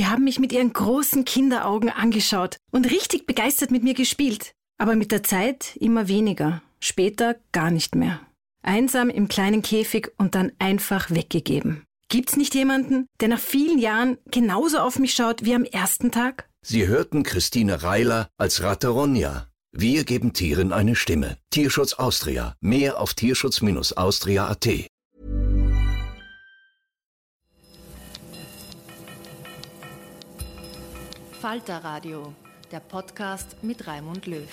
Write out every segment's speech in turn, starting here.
Sie haben mich mit Ihren großen Kinderaugen angeschaut und richtig begeistert mit mir gespielt. Aber mit der Zeit immer weniger, später gar nicht mehr. Einsam im kleinen Käfig und dann einfach weggegeben. Gibt's nicht jemanden, der nach vielen Jahren genauso auf mich schaut wie am ersten Tag? Sie hörten Christine Reiler als Rateronja. Wir geben Tieren eine Stimme. Tierschutz Austria. Mehr auf tierschutz-austria.at. Falter Radio, der Podcast mit Raimund Löw.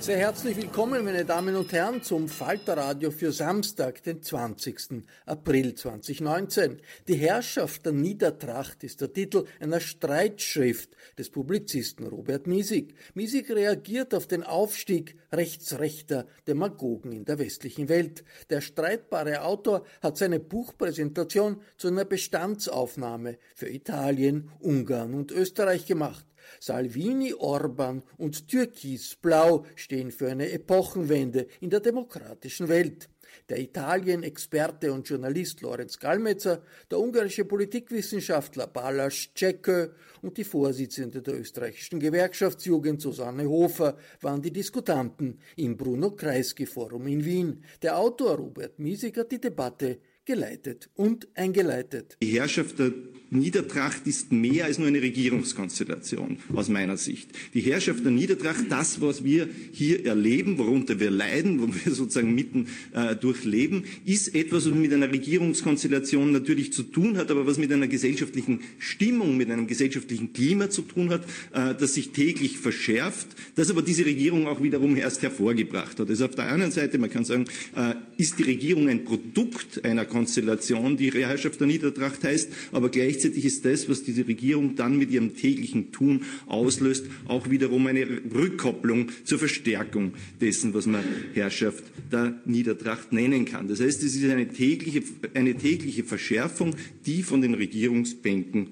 Sehr herzlich willkommen, meine Damen und Herren, zum Falterradio für Samstag, den 20. April 2019. Die Herrschaft der Niedertracht ist der Titel einer Streitschrift des Publizisten Robert Miesig. Miesig reagiert auf den Aufstieg rechtsrechter Demagogen in der westlichen Welt. Der streitbare Autor hat seine Buchpräsentation zu einer Bestandsaufnahme für Italien, Ungarn und Österreich gemacht. Salvini, Orban und Türkisblau stehen für eine Epochenwende in der demokratischen Welt. Der Italien-Experte und Journalist Lorenz Gallmetzer, der ungarische Politikwissenschaftler Balas Cekö und die Vorsitzende der österreichischen Gewerkschaftsjugend Susanne Hofer waren die Diskutanten im Bruno Kreisky Forum in Wien. Der Autor Robert Miesig hat die Debatte geleitet und eingeleitet. Die Herrschaft der Niedertracht ist mehr als nur eine Regierungskonstellation aus meiner Sicht. Die Herrschaft der Niedertracht, das, was wir hier erleben, worunter wir leiden, wo wir sozusagen mitten äh, durchleben, ist etwas, was mit einer Regierungskonstellation natürlich zu tun hat, aber was mit einer gesellschaftlichen Stimmung, mit einem gesellschaftlichen Klima zu tun hat, äh, das sich täglich verschärft, das aber diese Regierung auch wiederum erst hervorgebracht hat. Also auf der einen Seite, man kann sagen, äh, ist die Regierung ein Produkt einer Konstellation, die Herrschaft der Niedertracht heißt, aber gleichzeitig ist das, was diese Regierung dann mit ihrem täglichen Tun auslöst, auch wiederum eine Rückkopplung zur Verstärkung dessen, was man Herrschaft der Niedertracht nennen kann. Das heißt, es ist eine tägliche, eine tägliche Verschärfung, die von den Regierungsbänken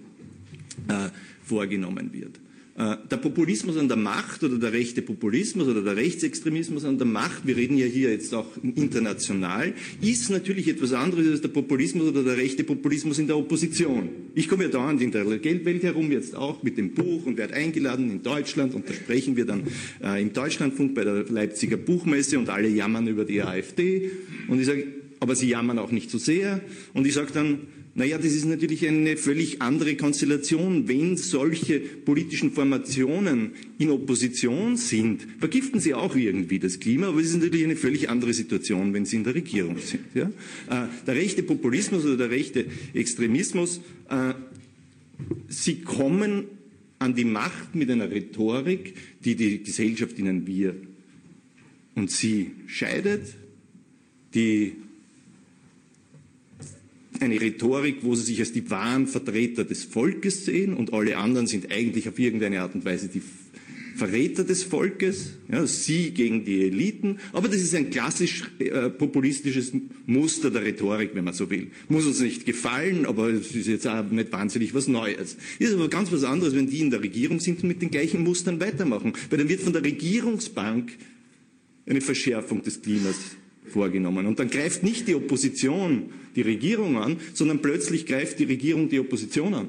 äh, vorgenommen wird. Äh, der Populismus an der Macht oder der rechte Populismus oder der Rechtsextremismus an der Macht, wir reden ja hier jetzt auch international, ist natürlich etwas anderes als der Populismus oder der rechte Populismus in der Opposition. Ich komme ja dauernd in der Geldwelt herum, jetzt auch mit dem Buch und werde eingeladen in Deutschland und da sprechen wir dann äh, im Deutschlandfunk bei der Leipziger Buchmesse und alle jammern über die AfD und ich sage, aber sie jammern auch nicht so sehr und ich sage dann, naja, das ist natürlich eine völlig andere Konstellation. Wenn solche politischen Formationen in Opposition sind, vergiften sie auch irgendwie das Klima, aber es ist natürlich eine völlig andere Situation, wenn sie in der Regierung sind. Ja? Äh, der rechte Populismus oder der rechte Extremismus, äh, sie kommen an die Macht mit einer Rhetorik, die die Gesellschaft, in wir und sie scheidet, die eine Rhetorik, wo sie sich als die wahren Vertreter des Volkes sehen und alle anderen sind eigentlich auf irgendeine Art und Weise die Verräter des Volkes, ja, sie gegen die Eliten. Aber das ist ein klassisch äh, populistisches Muster der Rhetorik, wenn man so will. Muss uns nicht gefallen, aber es ist jetzt auch nicht wahnsinnig was Neues. Ist aber ganz was anderes, wenn die in der Regierung sind und mit den gleichen Mustern weitermachen. Weil dann wird von der Regierungsbank eine Verschärfung des Klimas vorgenommen. Und dann greift nicht die Opposition die Regierung an, sondern plötzlich greift die Regierung die Opposition an.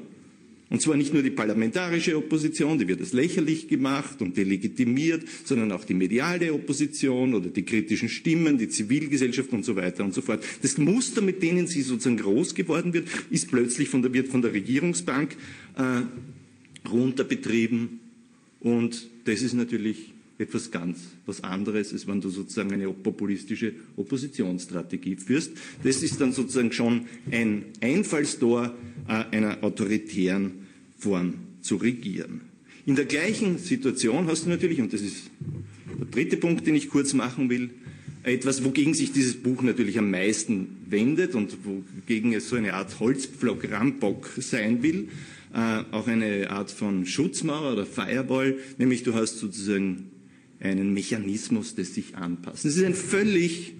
Und zwar nicht nur die parlamentarische Opposition, die wird als lächerlich gemacht und delegitimiert, sondern auch die mediale Opposition oder die kritischen Stimmen, die Zivilgesellschaft und so weiter und so fort. Das Muster, mit denen sie sozusagen groß geworden wird, ist plötzlich von der, wird von der Regierungsbank äh, runterbetrieben. Und das ist natürlich etwas ganz was anderes, als wenn du sozusagen eine populistische Oppositionsstrategie führst. Das ist dann sozusagen schon ein Einfallstor äh, einer autoritären Form zu regieren. In der gleichen Situation hast du natürlich, und das ist der dritte Punkt, den ich kurz machen will, etwas, wogegen sich dieses Buch natürlich am meisten wendet und wogegen es so eine Art Holzpflock Rambock sein will, äh, auch eine Art von Schutzmauer oder Firewall, nämlich du hast sozusagen einen Mechanismus des sich anpassen. Es ist ein völlig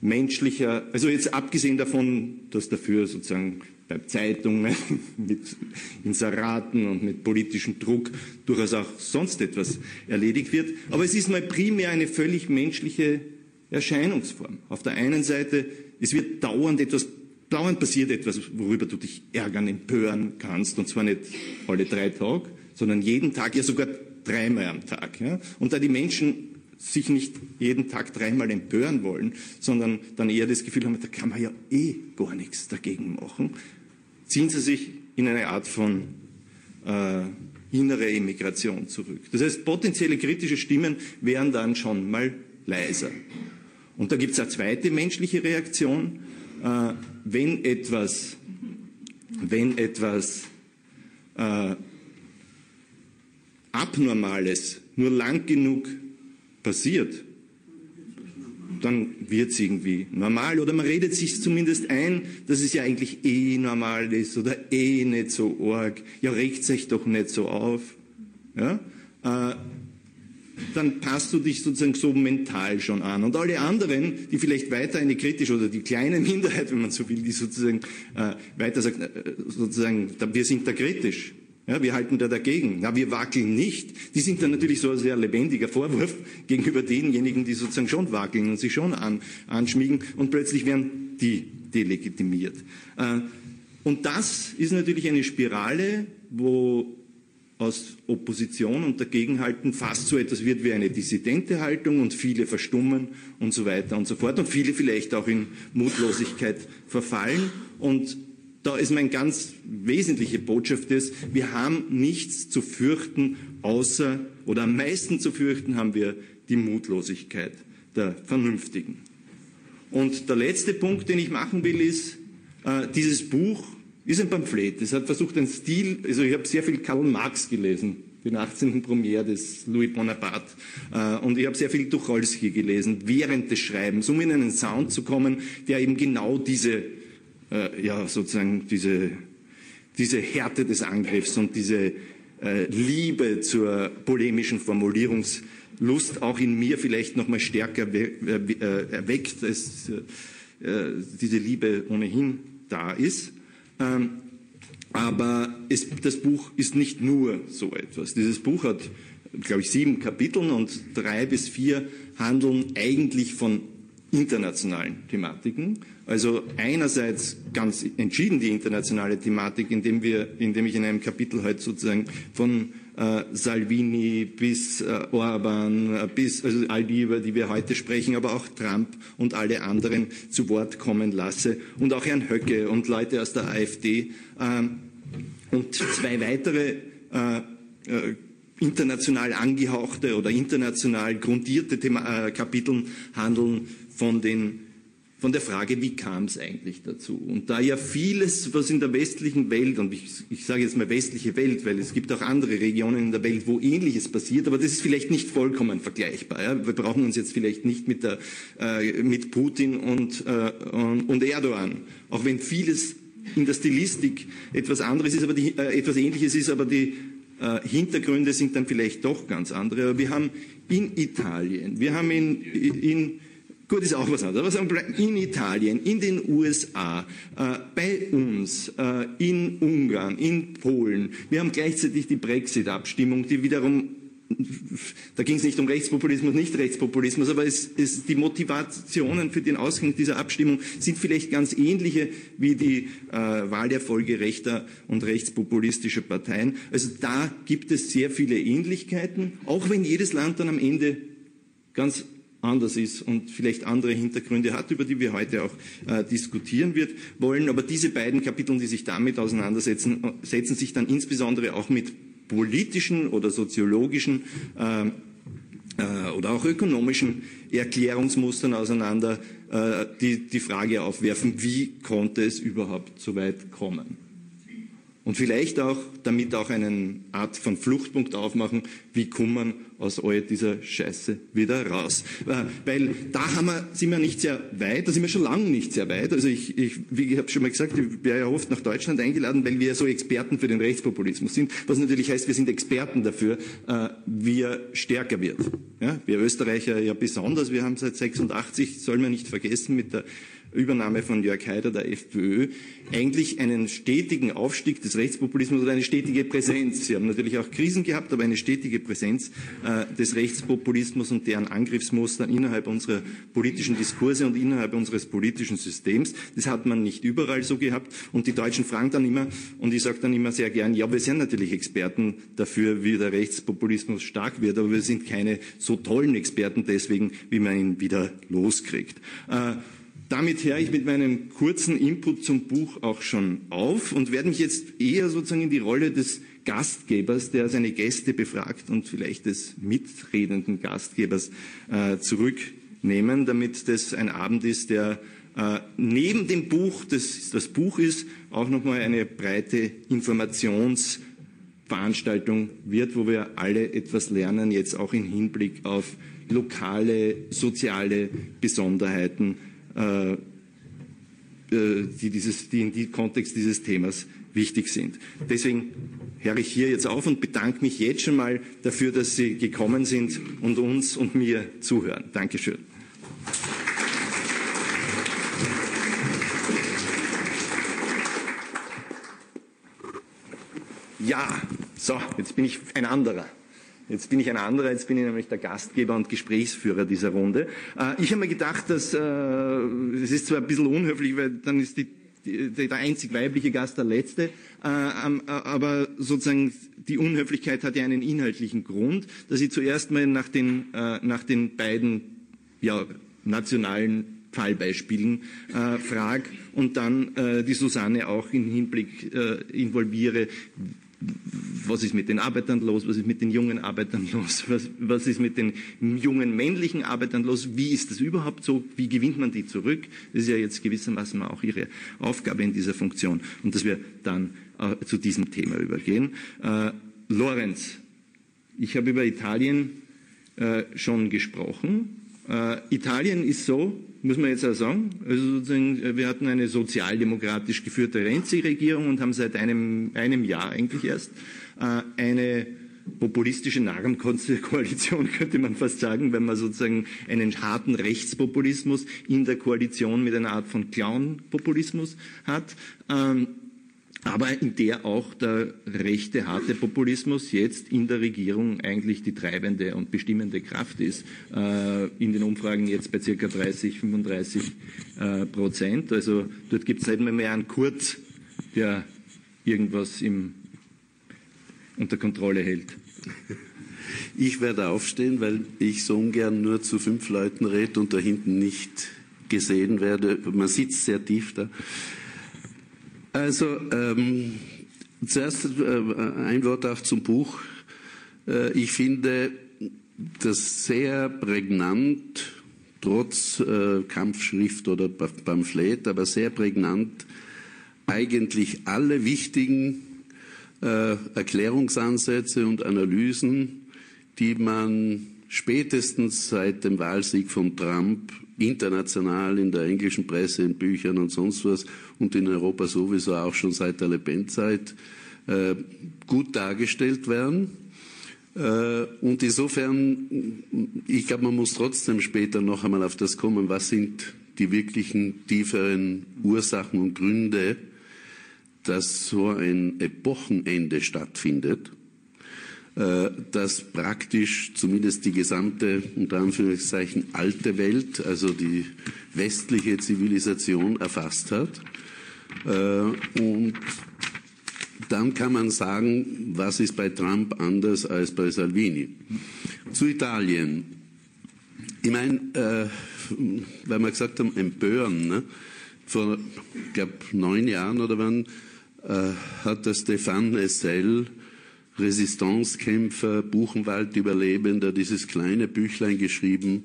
menschlicher, also jetzt abgesehen davon, dass dafür sozusagen bei Zeitungen mit Inseraten und mit politischem Druck durchaus auch sonst etwas erledigt wird. Aber es ist mal primär eine völlig menschliche Erscheinungsform. Auf der einen Seite, es wird dauernd etwas, dauernd passiert etwas, worüber du dich ärgern, empören kannst, und zwar nicht alle drei Tage, sondern jeden Tag, ja sogar dreimal am Tag. Ja? Und da die Menschen sich nicht jeden Tag dreimal empören wollen, sondern dann eher das Gefühl haben, da kann man ja eh gar nichts dagegen machen, ziehen sie sich in eine Art von äh, innere Emigration zurück. Das heißt, potenzielle kritische Stimmen wären dann schon mal leiser. Und da gibt es eine zweite menschliche Reaktion. Äh, wenn etwas, wenn etwas äh, Abnormales nur lang genug passiert, dann wird es irgendwie normal. Oder man redet sich zumindest ein, dass es ja eigentlich eh normal ist oder eh nicht so arg. Ja, regt sich doch nicht so auf. Ja? Äh, dann passt du dich sozusagen so mental schon an. Und alle anderen, die vielleicht weiter eine kritische oder die kleine Minderheit, wenn man so will, die sozusagen äh, weiter sagt, äh, sozusagen, wir sind da kritisch ja, wir halten da dagegen. Na, wir wackeln nicht. Die sind dann natürlich so ein sehr lebendiger Vorwurf gegenüber denjenigen, die sozusagen schon wackeln und sich schon an, anschmiegen und plötzlich werden die delegitimiert. Äh, und das ist natürlich eine Spirale, wo aus Opposition und Dagegenhalten fast so etwas wird wie eine dissidente Haltung und viele verstummen und so weiter und so fort und viele vielleicht auch in Mutlosigkeit verfallen und da ist meine ganz wesentliche Botschaft ist, wir haben nichts zu fürchten, außer, oder am meisten zu fürchten haben wir die Mutlosigkeit der Vernünftigen. Und der letzte Punkt, den ich machen will, ist, äh, dieses Buch ist ein Pamphlet. Es hat versucht, einen Stil, also ich habe sehr viel Karl Marx gelesen, den 18. Premiere des Louis Bonaparte. Äh, und ich habe sehr viel Tucholsky gelesen, während des Schreibens, um in einen Sound zu kommen, der eben genau diese äh, ja, sozusagen diese, diese Härte des Angriffs und diese äh, Liebe zur polemischen Formulierungslust auch in mir vielleicht noch mal stärker äh, äh, erweckt, als äh, diese Liebe ohnehin da ist. Ähm, aber es, das Buch ist nicht nur so etwas. Dieses Buch hat, glaube ich, sieben Kapitel und drei bis vier handeln eigentlich von internationalen Thematiken. Also einerseits ganz entschieden die internationale Thematik, indem wir, indem ich in einem Kapitel heute sozusagen von äh, Salvini bis äh, Orban, äh, bis also all die, über die wir heute sprechen, aber auch Trump und alle anderen zu Wort kommen lasse und auch Herrn Höcke und Leute aus der AfD ähm, und zwei weitere äh, äh, international angehauchte oder international grundierte Thema, Kapiteln handeln von, den, von der Frage, wie kam es eigentlich dazu? Und da ja vieles, was in der westlichen Welt, und ich, ich sage jetzt mal westliche Welt, weil es gibt auch andere Regionen in der Welt, wo Ähnliches passiert, aber das ist vielleicht nicht vollkommen vergleichbar. Ja? Wir brauchen uns jetzt vielleicht nicht mit, der, äh, mit Putin und, äh, und, und Erdogan, auch wenn vieles in der Stilistik etwas anderes ist, aber die, äh, etwas Ähnliches ist, aber die äh, Hintergründe sind dann vielleicht doch ganz andere. Aber wir haben in Italien, wir haben in, in Gut, ist auch was anderes. Aber in Italien, in den USA, äh, bei uns, äh, in Ungarn, in Polen. Wir haben gleichzeitig die Brexit-Abstimmung, die wiederum da ging es nicht um Rechtspopulismus, nicht Rechtspopulismus, aber es, es, die Motivationen für den Ausgang dieser Abstimmung sind vielleicht ganz ähnliche wie die äh, Wahlerfolge rechter und rechtspopulistischer Parteien. Also da gibt es sehr viele Ähnlichkeiten, auch wenn jedes Land dann am Ende ganz anders ist und vielleicht andere Hintergründe hat, über die wir heute auch äh, diskutieren wird, wollen. Aber diese beiden Kapitel, die sich damit auseinandersetzen, setzen sich dann insbesondere auch mit politischen oder soziologischen äh, äh, oder auch ökonomischen Erklärungsmustern auseinander, äh, die die Frage aufwerfen, wie konnte es überhaupt so weit kommen? Und vielleicht auch damit auch eine Art von Fluchtpunkt aufmachen, wie kommt man aus all dieser Scheiße wieder raus. Äh, weil da haben wir, sind wir nicht sehr weit, da sind wir schon lange nicht sehr weit. Also ich, ich wie ich habe schon mal gesagt, ich wäre ja oft nach Deutschland eingeladen, weil wir so Experten für den Rechtspopulismus sind, was natürlich heißt, wir sind Experten dafür, äh, wie er stärker wird. Ja, wir Österreicher ja besonders, wir haben seit 86, soll man nicht vergessen, mit der Übernahme von Jörg Haider der FPÖ eigentlich einen stetigen Aufstieg des Rechtspopulismus oder eine stetige Präsenz. Sie haben natürlich auch Krisen gehabt, aber eine stetige Präsenz äh, des Rechtspopulismus und deren Angriffsmuster innerhalb unserer politischen Diskurse und innerhalb unseres politischen Systems. Das hat man nicht überall so gehabt. Und die Deutschen fragen dann immer, und ich sage dann immer sehr gern, ja, wir sind natürlich Experten dafür, wie der Rechtspopulismus stark wird, aber wir sind keine so tollen Experten deswegen, wie man ihn wieder loskriegt. Äh, damit höre ich mit meinem kurzen Input zum Buch auch schon auf und werde mich jetzt eher sozusagen in die Rolle des Gastgebers, der seine Gäste befragt und vielleicht des mitredenden Gastgebers äh, zurücknehmen, damit das ein Abend ist, der äh, neben dem Buch, das das Buch ist, auch nochmal eine breite Informationsveranstaltung wird, wo wir alle etwas lernen, jetzt auch im Hinblick auf lokale, soziale Besonderheiten äh, äh, die, dieses, die in dem Kontext dieses Themas wichtig sind. Deswegen höre ich hier jetzt auf und bedanke mich jetzt schon mal dafür, dass Sie gekommen sind und uns und mir zuhören. Dankeschön. Ja, so, jetzt bin ich ein anderer. Jetzt bin ich ein anderer, jetzt bin ich nämlich der Gastgeber und Gesprächsführer dieser Runde. Äh, ich habe mir gedacht, dass äh, es ist zwar ein bisschen unhöflich, weil dann ist die, die, der einzig weibliche Gast der letzte, äh, aber sozusagen die Unhöflichkeit hat ja einen inhaltlichen Grund, dass ich zuerst mal nach den, nach den beiden ja, nationalen Fallbeispielen äh, frage und dann äh, die Susanne auch im Hinblick äh, involviere, was ist mit den Arbeitern los, was ist mit den jungen Arbeitern los, was, was, ist mit den jungen männlichen Arbeitern los, wie ist das überhaupt so, wie gewinnt man die zurück? Das ist ja jetzt gewissermaßen auch ihre Aufgabe in dieser Funktion und dass wir dann äh, zu diesem Thema übergehen. Äh, Lorenz, ich habe über Italien äh, schon gesprochen. Äh, Italien ist so, muss man jetzt auch sagen, also sozusagen, äh, wir hatten eine sozialdemokratisch geführte Renzi-Regierung und haben seit einem, einem Jahr eigentlich erst äh, eine populistische Narrenkoalition, könnte man fast sagen, wenn man sozusagen einen harten Rechtspopulismus in der Koalition mit einer Art von Clown-Populismus hat. Ähm, aber in der auch der rechte, harte Populismus jetzt in der Regierung eigentlich die treibende und bestimmende Kraft ist. Äh, in den Umfragen jetzt bei circa 30, 35 äh, Prozent. Also dort gibt es nicht mehr, mehr einen Kurz, der irgendwas im, unter Kontrolle hält. Ich werde aufstehen, weil ich so ungern nur zu fünf Leuten rede und da hinten nicht gesehen werde. Man sitzt sehr tief da. Also ähm, zuerst äh, ein Wort auch zum Buch. Äh, ich finde das sehr prägnant, trotz äh, Kampfschrift oder Pamphlet, aber sehr prägnant, eigentlich alle wichtigen Erklärungsansätze und Analysen, die man spätestens seit dem Wahlsieg von Trump international in der englischen Presse, in Büchern und sonst was und in Europa sowieso auch schon seit der Le Pen-Zeit äh, gut dargestellt werden. Äh, und insofern, ich glaube, man muss trotzdem später noch einmal auf das kommen, was sind die wirklichen tieferen Ursachen und Gründe, dass so ein Epochenende stattfindet. Äh, dass praktisch zumindest die gesamte, unter Anführungszeichen, alte Welt, also die westliche Zivilisation erfasst hat. Äh, und dann kann man sagen, was ist bei Trump anders als bei Salvini. Zu Italien. Ich meine, äh, weil wir gesagt haben, empören, ne? vor, ich glaube, neun Jahren oder wann, äh, hat der Stefan Essel, Resistancekämpfer, Buchenwald-Überlebender, dieses kleine Büchlein geschrieben,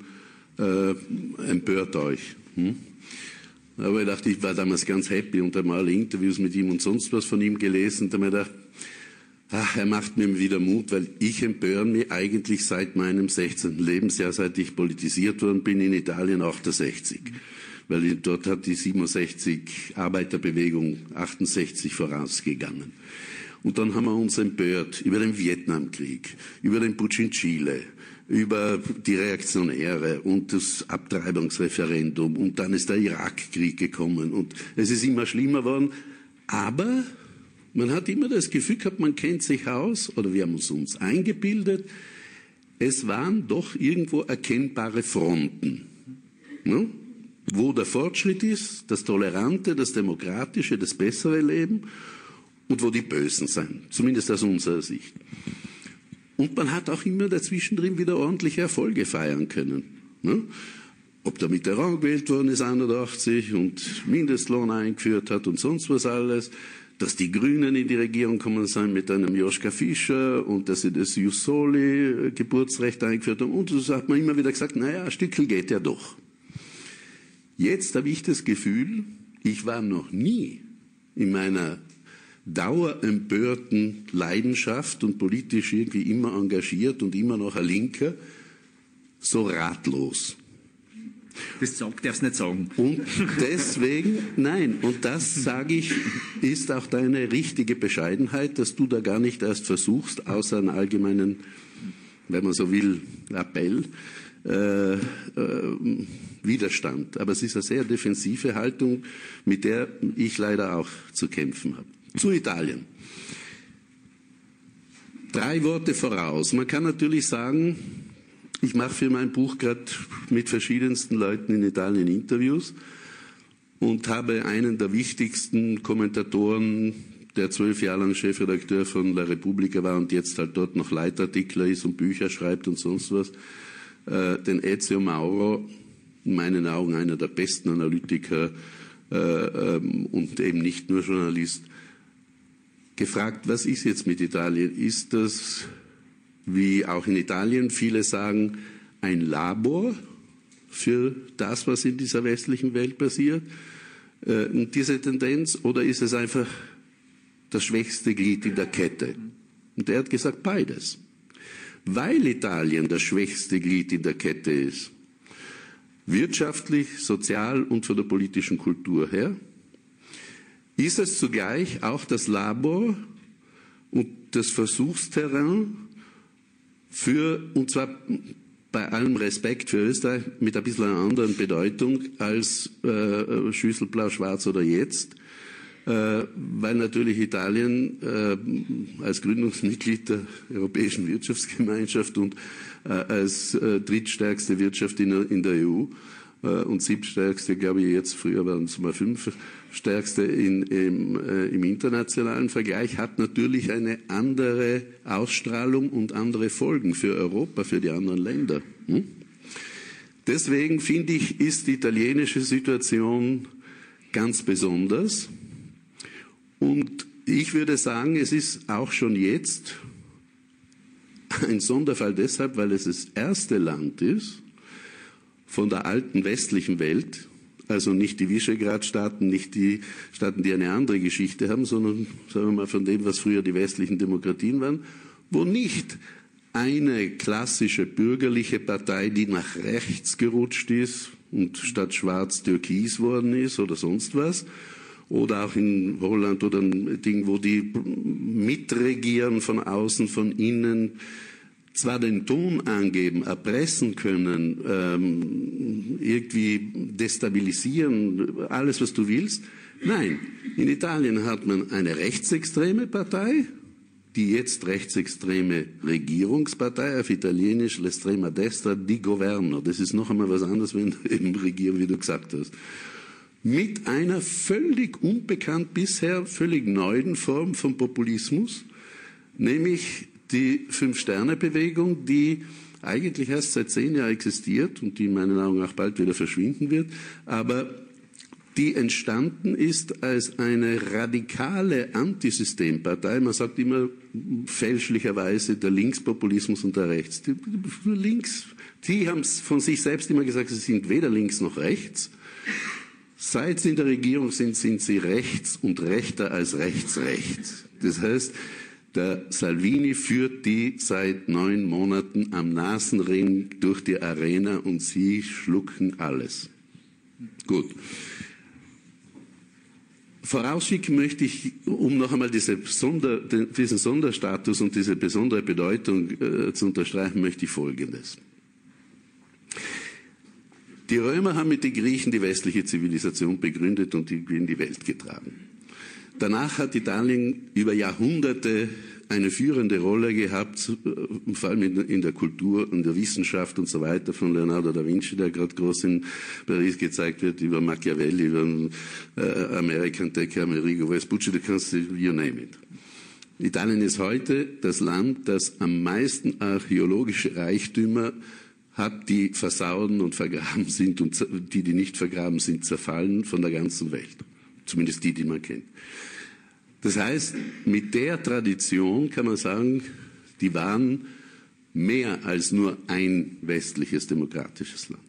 äh, empört euch. Hm? Aber ich dachte, ich war damals ganz happy und habe mal Interviews mit ihm und sonst was von ihm gelesen. Und habe mir gedacht, ach, er macht mir wieder Mut, weil ich empöre mich eigentlich seit meinem 16. Lebensjahr, seit ich politisiert worden bin in Italien 68. Weil dort hat die 67 Arbeiterbewegung 68 vorausgegangen. Und dann haben wir uns empört über den Vietnamkrieg, über den Putsch in Chile, über die Reaktionäre und das Abtreibungsreferendum und dann ist der Irakkrieg gekommen und es ist immer schlimmer geworden. Aber man hat immer das Gefühl gehabt, man kennt sich aus oder wir haben es uns eingebildet. Es waren doch irgendwo erkennbare Fronten, ne? wo der Fortschritt ist, das Tolerante, das Demokratische, das bessere Leben und wo die Bösen sind, zumindest aus unserer Sicht. Und man hat auch immer dazwischen drin wieder ordentliche Erfolge feiern können. Ne? Ob der Mitterrand gewählt worden ist, 81, und Mindestlohn eingeführt hat und sonst was alles, dass die Grünen in die Regierung kommen sind mit einem Joschka Fischer und dass sie das Jussoli-Geburtsrecht eingeführt haben. Und so hat man immer wieder gesagt, naja, ein Stückel geht ja doch. Jetzt habe ich das Gefühl, ich war noch nie in meiner dauerempörten Leidenschaft und politisch irgendwie immer engagiert und immer noch ein Linker, so ratlos. Das sagt, darfst nicht sagen. Und deswegen, nein, und das sage ich, ist auch deine richtige Bescheidenheit, dass du da gar nicht erst versuchst, außer einen allgemeinen, wenn man so will, Appell, äh, äh, Widerstand. Aber es ist eine sehr defensive Haltung, mit der ich leider auch zu kämpfen habe. Zu Italien. Drei Worte voraus. Man kann natürlich sagen, ich mache für mein Buch gerade mit verschiedensten Leuten in Italien Interviews und habe einen der wichtigsten Kommentatoren, der zwölf Jahre lang Chefredakteur von La Repubblica war und jetzt halt dort noch Leitartikler ist und Bücher schreibt und sonst was, äh, den Ezio Mauro, in meinen Augen einer der besten Analytiker äh, ähm, und eben nicht nur Journalist, gefragt, was ist jetzt mit Italien? Ist das, wie auch in Italien viele sagen, ein Labor für das, was in dieser westlichen Welt passiert? Äh, diese Tendenz oder ist es einfach das schwächste Glied in der Kette? Und er hat gesagt, beides. Weil Italien das schwächste Glied in der Kette ist, wirtschaftlich, sozial und von der politischen Kultur her, ist es zugleich auch das Labor und das Versuchsterrain für, und zwar bei allem Respekt für Österreich, mit ein bisschen einer anderen Bedeutung als äh, Schüssel blau-schwarz oder jetzt, äh, weil natürlich Italien äh, als Gründungsmitglied der Europäischen Wirtschaftsgemeinschaft und äh, als äh, drittstärkste Wirtschaft in, in der EU äh, und siebtstärkste, glaube ich, jetzt früher waren es mal fünf stärkste in, im, äh, im internationalen Vergleich, hat natürlich eine andere Ausstrahlung und andere Folgen für Europa, für die anderen Länder. Hm? Deswegen finde ich, ist die italienische Situation ganz besonders. Und ich würde sagen, es ist auch schon jetzt ein Sonderfall deshalb, weil es das erste Land ist von der alten westlichen Welt, also nicht die Visegrad-Staaten, nicht die Staaten, die eine andere Geschichte haben, sondern sagen wir mal von dem, was früher die westlichen Demokratien waren, wo nicht eine klassische bürgerliche Partei, die nach rechts gerutscht ist und statt schwarz türkis worden ist oder sonst was, oder auch in Holland oder ein Ding, wo die mitregieren von außen, von innen, zwar den Ton angeben, erpressen können, ähm, irgendwie destabilisieren, alles was du willst. Nein, in Italien hat man eine rechtsextreme Partei, die jetzt rechtsextreme Regierungspartei, auf Italienisch l'estrema destra di governo. Das ist noch einmal was anderes, wenn eben regieren, wie du gesagt hast. Mit einer völlig unbekannt bisher, völlig neuen Form von Populismus, nämlich die Fünf-Sterne-Bewegung, die eigentlich erst seit zehn Jahren existiert und die in meinen Augen auch bald wieder verschwinden wird, aber die entstanden ist als eine radikale Antisystempartei. Man sagt immer fälschlicherweise der Linkspopulismus und der Rechts. Die, links, die haben von sich selbst immer gesagt, sie sind weder links noch rechts. Seit sie in der Regierung sind, sind sie rechts und rechter als rechts rechts. Das heißt, der Salvini führt die seit neun Monaten am Nasenring durch die Arena und sie schlucken alles. Gut. Vorausschicken möchte ich, um noch einmal diese Sonder, diesen Sonderstatus und diese besondere Bedeutung äh, zu unterstreichen, möchte ich Folgendes. Die Römer haben mit den Griechen die westliche Zivilisation begründet und in die Welt getragen. Danach hat Italien über Jahrhunderte eine führende Rolle gehabt, äh, vor allem in, der Kultur und der Wissenschaft und so weiter, von Leonardo da Vinci, der gerade groß in Paris gezeigt wird, über Machiavelli, über äh, American-Entdecker Amerigo Vespucci, du kannst, you name it. Italien ist heute das Land, das am meisten archäologische Reichtümer hat, die versauen und vergraben sind und die, die nicht vergraben sind, zerfallen von der ganzen Welt. Zumindest die, die man kennt. Das heißt, mit der Tradition kann man sagen, die waren mehr als nur ein westliches demokratisches Land.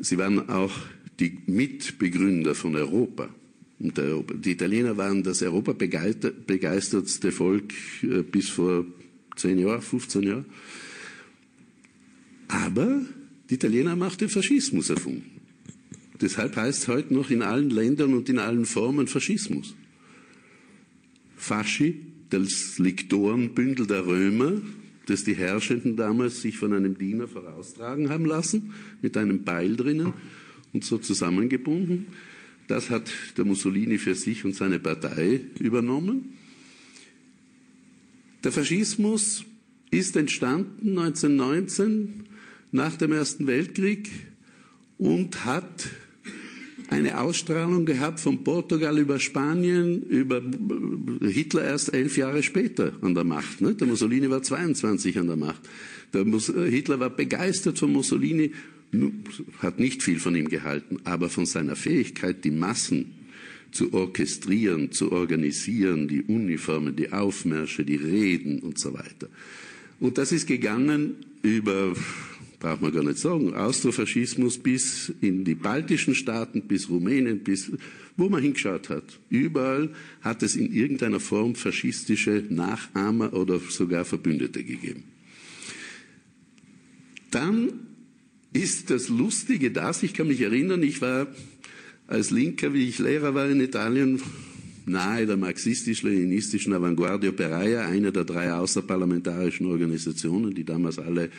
Sie waren auch die Mitbegründer von Europa. Europa. Die Italiener waren das Europa begeistertste Volk äh, bis vor 10 Jahren, 15 Jahren. Aber die Italiener haben auch den Faschismus erfunden. Deshalb heißt es heute noch in allen Ländern und in allen Formen Faschismus. Fasci, das Liktorenbündel der Römer, das die Herrschenden damals sich von einem Diener voraustragen haben lassen, mit einem Beil drinnen und so zusammengebunden. Das hat der Mussolini für sich und seine Partei übernommen. Der Faschismus ist entstanden 1919 nach dem Ersten Weltkrieg und hat eine Ausstrahlung gehabt von Portugal über Spanien, über Hitler erst elf Jahre später an der Macht. Ne? Der Mussolini war 22 an der Macht. Der Hitler war begeistert von Mussolini, hat nicht viel von ihm gehalten, aber von seiner Fähigkeit, die Massen zu orchestrieren, zu organisieren, die Uniformen, die Aufmärsche, die Reden und so weiter. Und das ist gegangen über braucht man gar nicht sagen, Austrofaschismus bis in die baltischen Staaten, bis Rumänien, bis wo man hingeschaut hat. Überall hat es in irgendeiner Form faschistische Nachahmer oder sogar Verbündete gegeben. Dann ist das Lustige das, ich kann mich erinnern, ich war als Linker, wie ich Lehrer war in Italien, nahe der marxistisch-leninistischen Avantgarde Operaia, einer der drei außerparlamentarischen Organisationen, die damals alle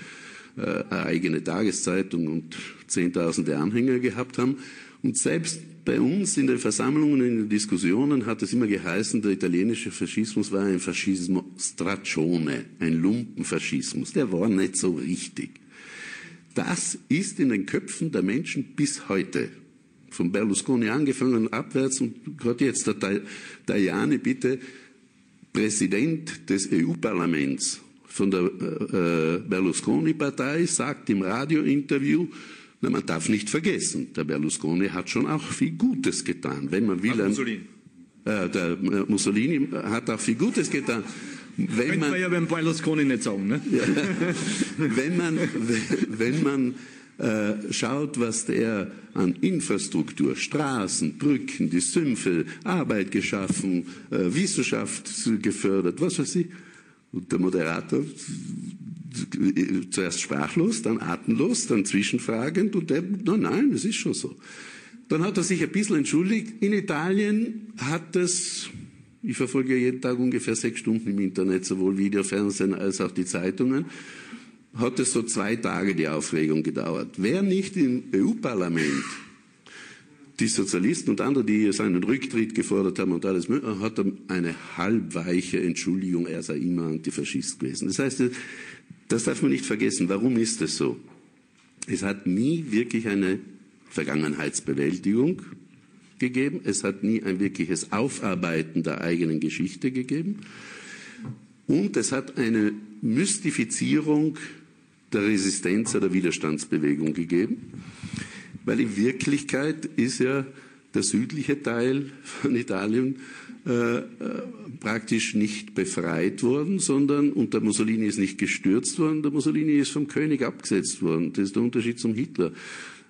eine eigene Tageszeitung und zehntausende Anhänger gehabt haben. Und selbst bei uns in den Versammlungen, in den Diskussionen hat es immer geheißen, der italienische Faschismus war ein Faschismo straccione, ein Lumpenfaschismus. Der war nicht so richtig. Das ist in den Köpfen der Menschen bis heute. Von Berlusconi angefangen abwärts und gerade jetzt der Tajani bitte Präsident des EU-Parlaments von der äh, Berlusconi-Partei sagt im Radiointerview, na, man darf nicht vergessen, der Berlusconi hat schon auch viel Gutes getan. Wenn man will, Ach, Mussolini. Äh, der äh, Mussolini hat auch viel Gutes getan. Wenn Könnte man, ja beim Berlusconi nicht sagen. Ne? Ja, wenn man, wenn man äh, schaut, was der an Infrastruktur, Straßen, Brücken, die Sümpfe, Arbeit geschaffen, äh, Wissenschaft gefördert, was weiß ich, und der Moderator zuerst sprachlos, dann atemlos, dann zwischenfragend und der, nein, nein, es ist schon so. Dann hat er sich ein bisschen entschuldigt. In Italien hat es, ich verfolge jeden Tag ungefähr sechs Stunden im Internet, sowohl Videofernsehen als auch die Zeitungen, hat es so zwei Tage die Aufregung gedauert. Wer nicht im EU-Parlament die Sozialisten und andere, die seinen Rücktritt gefordert haben und alles, hat er eine halbweiche Entschuldigung, er sei immer Antifaschist gewesen. Das heißt, das darf man nicht vergessen. Warum ist das so? Es hat nie wirklich eine Vergangenheitsbewältigung gegeben. Es hat nie ein wirkliches Aufarbeiten der eigenen Geschichte gegeben. Und es hat eine Mystifizierung der Resistenz oder Widerstandsbewegung gegeben. Weil in Wirklichkeit ist ja der südliche Teil von Italien äh, äh, praktisch nicht befreit worden, sondern, und der Mussolini ist nicht gestürzt worden, der Mussolini ist vom König abgesetzt worden. Das ist der Unterschied zum Hitler.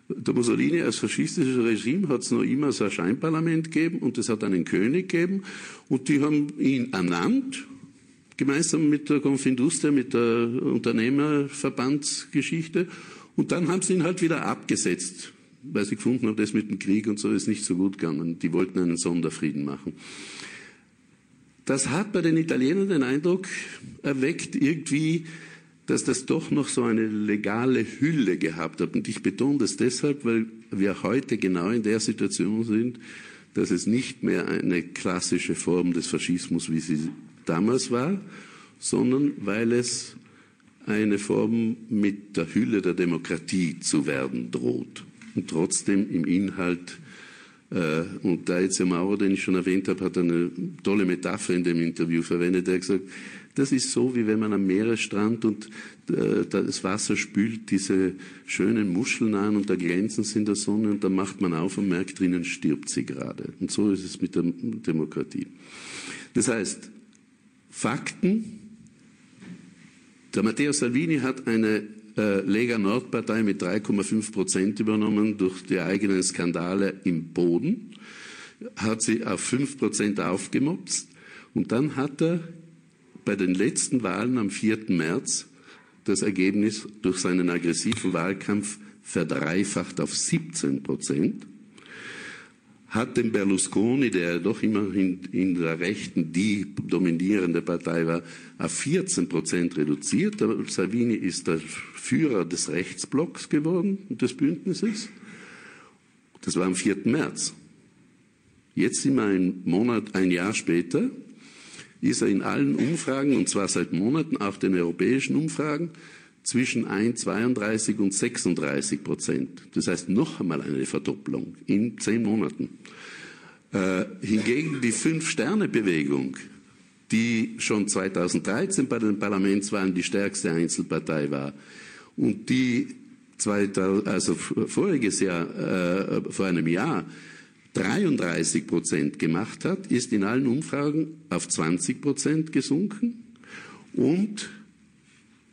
Der Mussolini als faschistisches Regime hat es noch immer so ein Scheinparlament gegeben und es hat einen König gegeben und die haben ihn ernannt, gemeinsam mit der Confindustria, mit der Unternehmerverbandsgeschichte und dann haben sie ihn halt wieder abgesetzt weil sie gefunden haben, das mit dem Krieg und so ist nicht so gut gegangen. Die wollten einen Sonderfrieden machen. Das hat bei den Italienern den Eindruck erweckt, irgendwie, dass das doch noch so eine legale Hülle gehabt hat. Und ich betone das deshalb, weil wir heute genau in der Situation sind, dass es nicht mehr eine klassische Form des Faschismus, wie sie damals war, sondern weil es eine Form mit der Hülle der Demokratie zu werden droht und trotzdem im Inhalt äh, und da jetzt der Maurer, den ich schon erwähnt habe, hat eine tolle Metapher in dem Interview verwendet. Er hat gesagt, das ist so, wie wenn man am Meeresstrand und äh, das Wasser spült diese schönen Muscheln an und da glänzen sie in der Sonne und dann macht man auf und merkt, drinnen stirbt sie gerade. Und so ist es mit der Demokratie. Das heißt, Fakten. Der Matteo Salvini hat eine äh, Lega Nordpartei mit 3,5 Prozent übernommen durch die eigenen Skandale im Boden, hat sie auf 5 Prozent aufgemopst und dann hat er bei den letzten Wahlen am 4. März das Ergebnis durch seinen aggressiven Wahlkampf verdreifacht auf 17 Prozent hat den Berlusconi, der doch immerhin in der Rechten die dominierende Partei war, auf 14 Prozent reduziert. Der Salvini ist der Führer des Rechtsblocks geworden, des Bündnisses. Das war am 4. März. Jetzt sind wir einen Monat, ein Jahr später, ist er in allen Umfragen, und zwar seit Monaten, auch den europäischen Umfragen, zwischen 1,32 und 36 Prozent. Das heißt noch einmal eine Verdopplung in zehn Monaten. Äh, hingegen die Fünf-Sterne-Bewegung, die schon 2013 bei den Parlamentswahlen die stärkste Einzelpartei war und die 2000, also voriges Jahr, äh, vor einem Jahr 33 Prozent gemacht hat, ist in allen Umfragen auf 20 Prozent gesunken und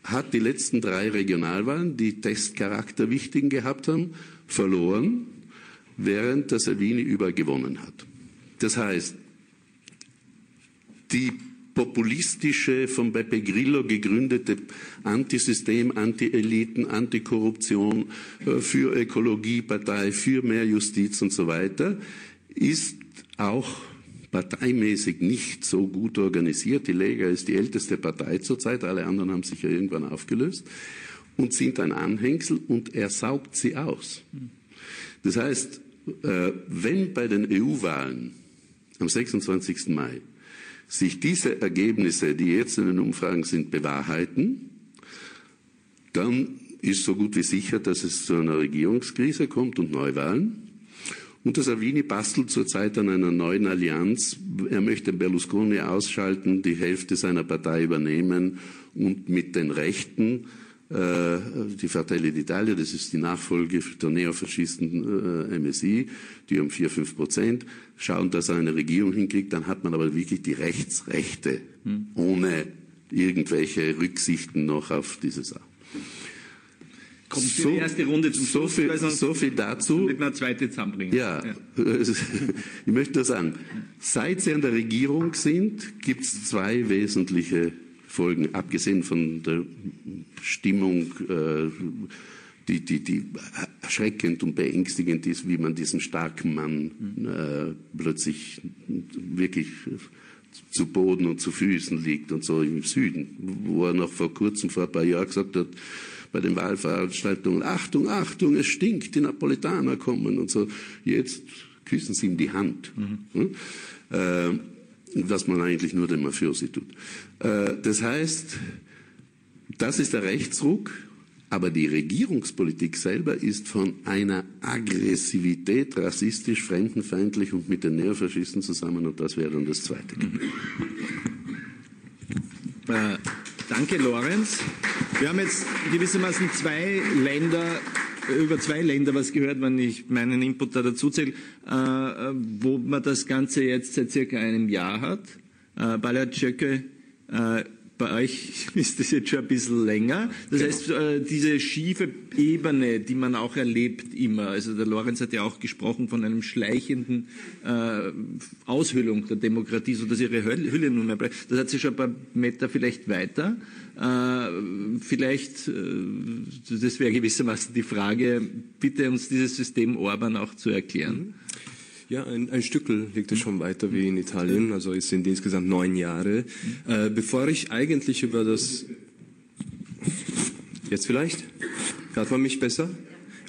hat die letzten drei Regionalwahlen, die Testcharakter wichtigen gehabt haben, verloren, während der Salvini übergewonnen hat. Das heißt, die populistische, von Beppe Grillo gegründete Antisystem, Anti-Eliten, Antikorruption, äh, für Ökologiepartei, für mehr Justiz und so weiter, ist auch parteimäßig nicht so gut organisiert. Die Lega ist die älteste Partei zurzeit, alle anderen haben sich ja irgendwann aufgelöst und sind ein Anhängsel und er saugt sie aus. Das heißt, äh, wenn bei den EU-Wahlen am 26. Mai sich diese Ergebnisse, die jetzt in den Umfragen sind, bewahrheiten, dann ist so gut wie sicher, dass es zu einer Regierungskrise kommt und Neuwahlen. Und der Salvini bastelt zurzeit an einer neuen Allianz. Er möchte Berlusconi ausschalten, die Hälfte seiner Partei übernehmen und mit den Rechten, äh, die Fratelli d'Italia, das ist die Nachfolge der Neofaschisten äh, MSI, die haben vier, fünf Prozent, schauen, dass er eine Regierung hinkriegt, dann hat man aber wirklich die Rechtsrechte, hm. ohne irgendwelche Rücksichten noch auf diese Sache kommt so, die erste Runde zum so viel, so viel dazu. Mit einer zweite zusammenbringen. Ja, ja. ich möchte nur sagen, seit Sie an der Regierung sind, gibt es zwei wesentliche Folgen, abgesehen von der Stimmung, äh, die, die, die erschreckend und beängstigend ist, wie man diesen starken Mann äh, plötzlich wirklich zu Boden und zu Füßen liegt und so im Süden, wo er noch vor kurzem, vor ein paar Jahren gesagt hat, bei den Wahlveranstaltungen, Achtung, Achtung, es stinkt, die Napolitaner kommen und so. Jetzt küssen sie ihm die Hand. Mhm. Äh, was man eigentlich nur den Mafiosi tut. Äh, das heißt, das ist der Rechtsruck, aber die Regierungspolitik selber ist von einer Aggressivität rassistisch, fremdenfeindlich und mit den Neofaschisten zusammen und das wäre dann das Zweite. Mhm. Äh, danke, Lorenz. Wir haben jetzt gewissermaßen zwei Länder über zwei Länder was gehört, wenn ich meinen Input da dazu zähle, äh, wo man das Ganze jetzt seit circa einem Jahr hat. Äh, Balajöke, äh, bei euch ist das jetzt schon ein bisschen länger. Das genau. heißt, äh, diese schiefe Ebene, die man auch erlebt immer, also der Lorenz hat ja auch gesprochen von einem schleichenden äh, Aushöhlung der Demokratie, sodass ihre Hülle nun mehr bleibt. Das hat sich schon ein paar Meter vielleicht weiter. Äh, vielleicht, äh, das wäre gewissermaßen die Frage, bitte uns dieses System Orban auch zu erklären. Mhm. Ja, ein, ein Stückel liegt es schon weiter wie in Italien, also es sind insgesamt neun Jahre. Äh, bevor ich eigentlich über das... Jetzt vielleicht? Hört man mich besser?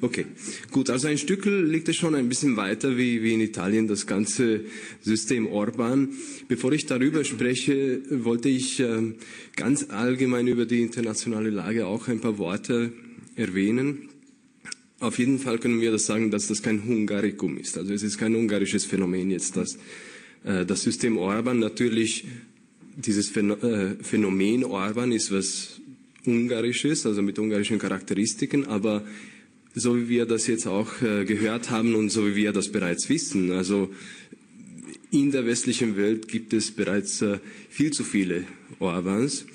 Okay, gut. Also ein Stückel liegt es schon ein bisschen weiter wie, wie in Italien, das ganze System Orban. Bevor ich darüber spreche, wollte ich äh, ganz allgemein über die internationale Lage auch ein paar Worte erwähnen. Auf jeden Fall können wir das sagen, dass das kein Hungarikum ist. Also es ist kein ungarisches Phänomen jetzt, dass äh, das System Orban natürlich dieses äh, Phänomen Orban ist was Ungarisches, also mit ungarischen Charakteristiken, aber so wie wir das jetzt auch äh, gehört haben und so wie wir das bereits wissen, also in der westlichen Welt gibt es bereits äh, viel zu viele Orbans.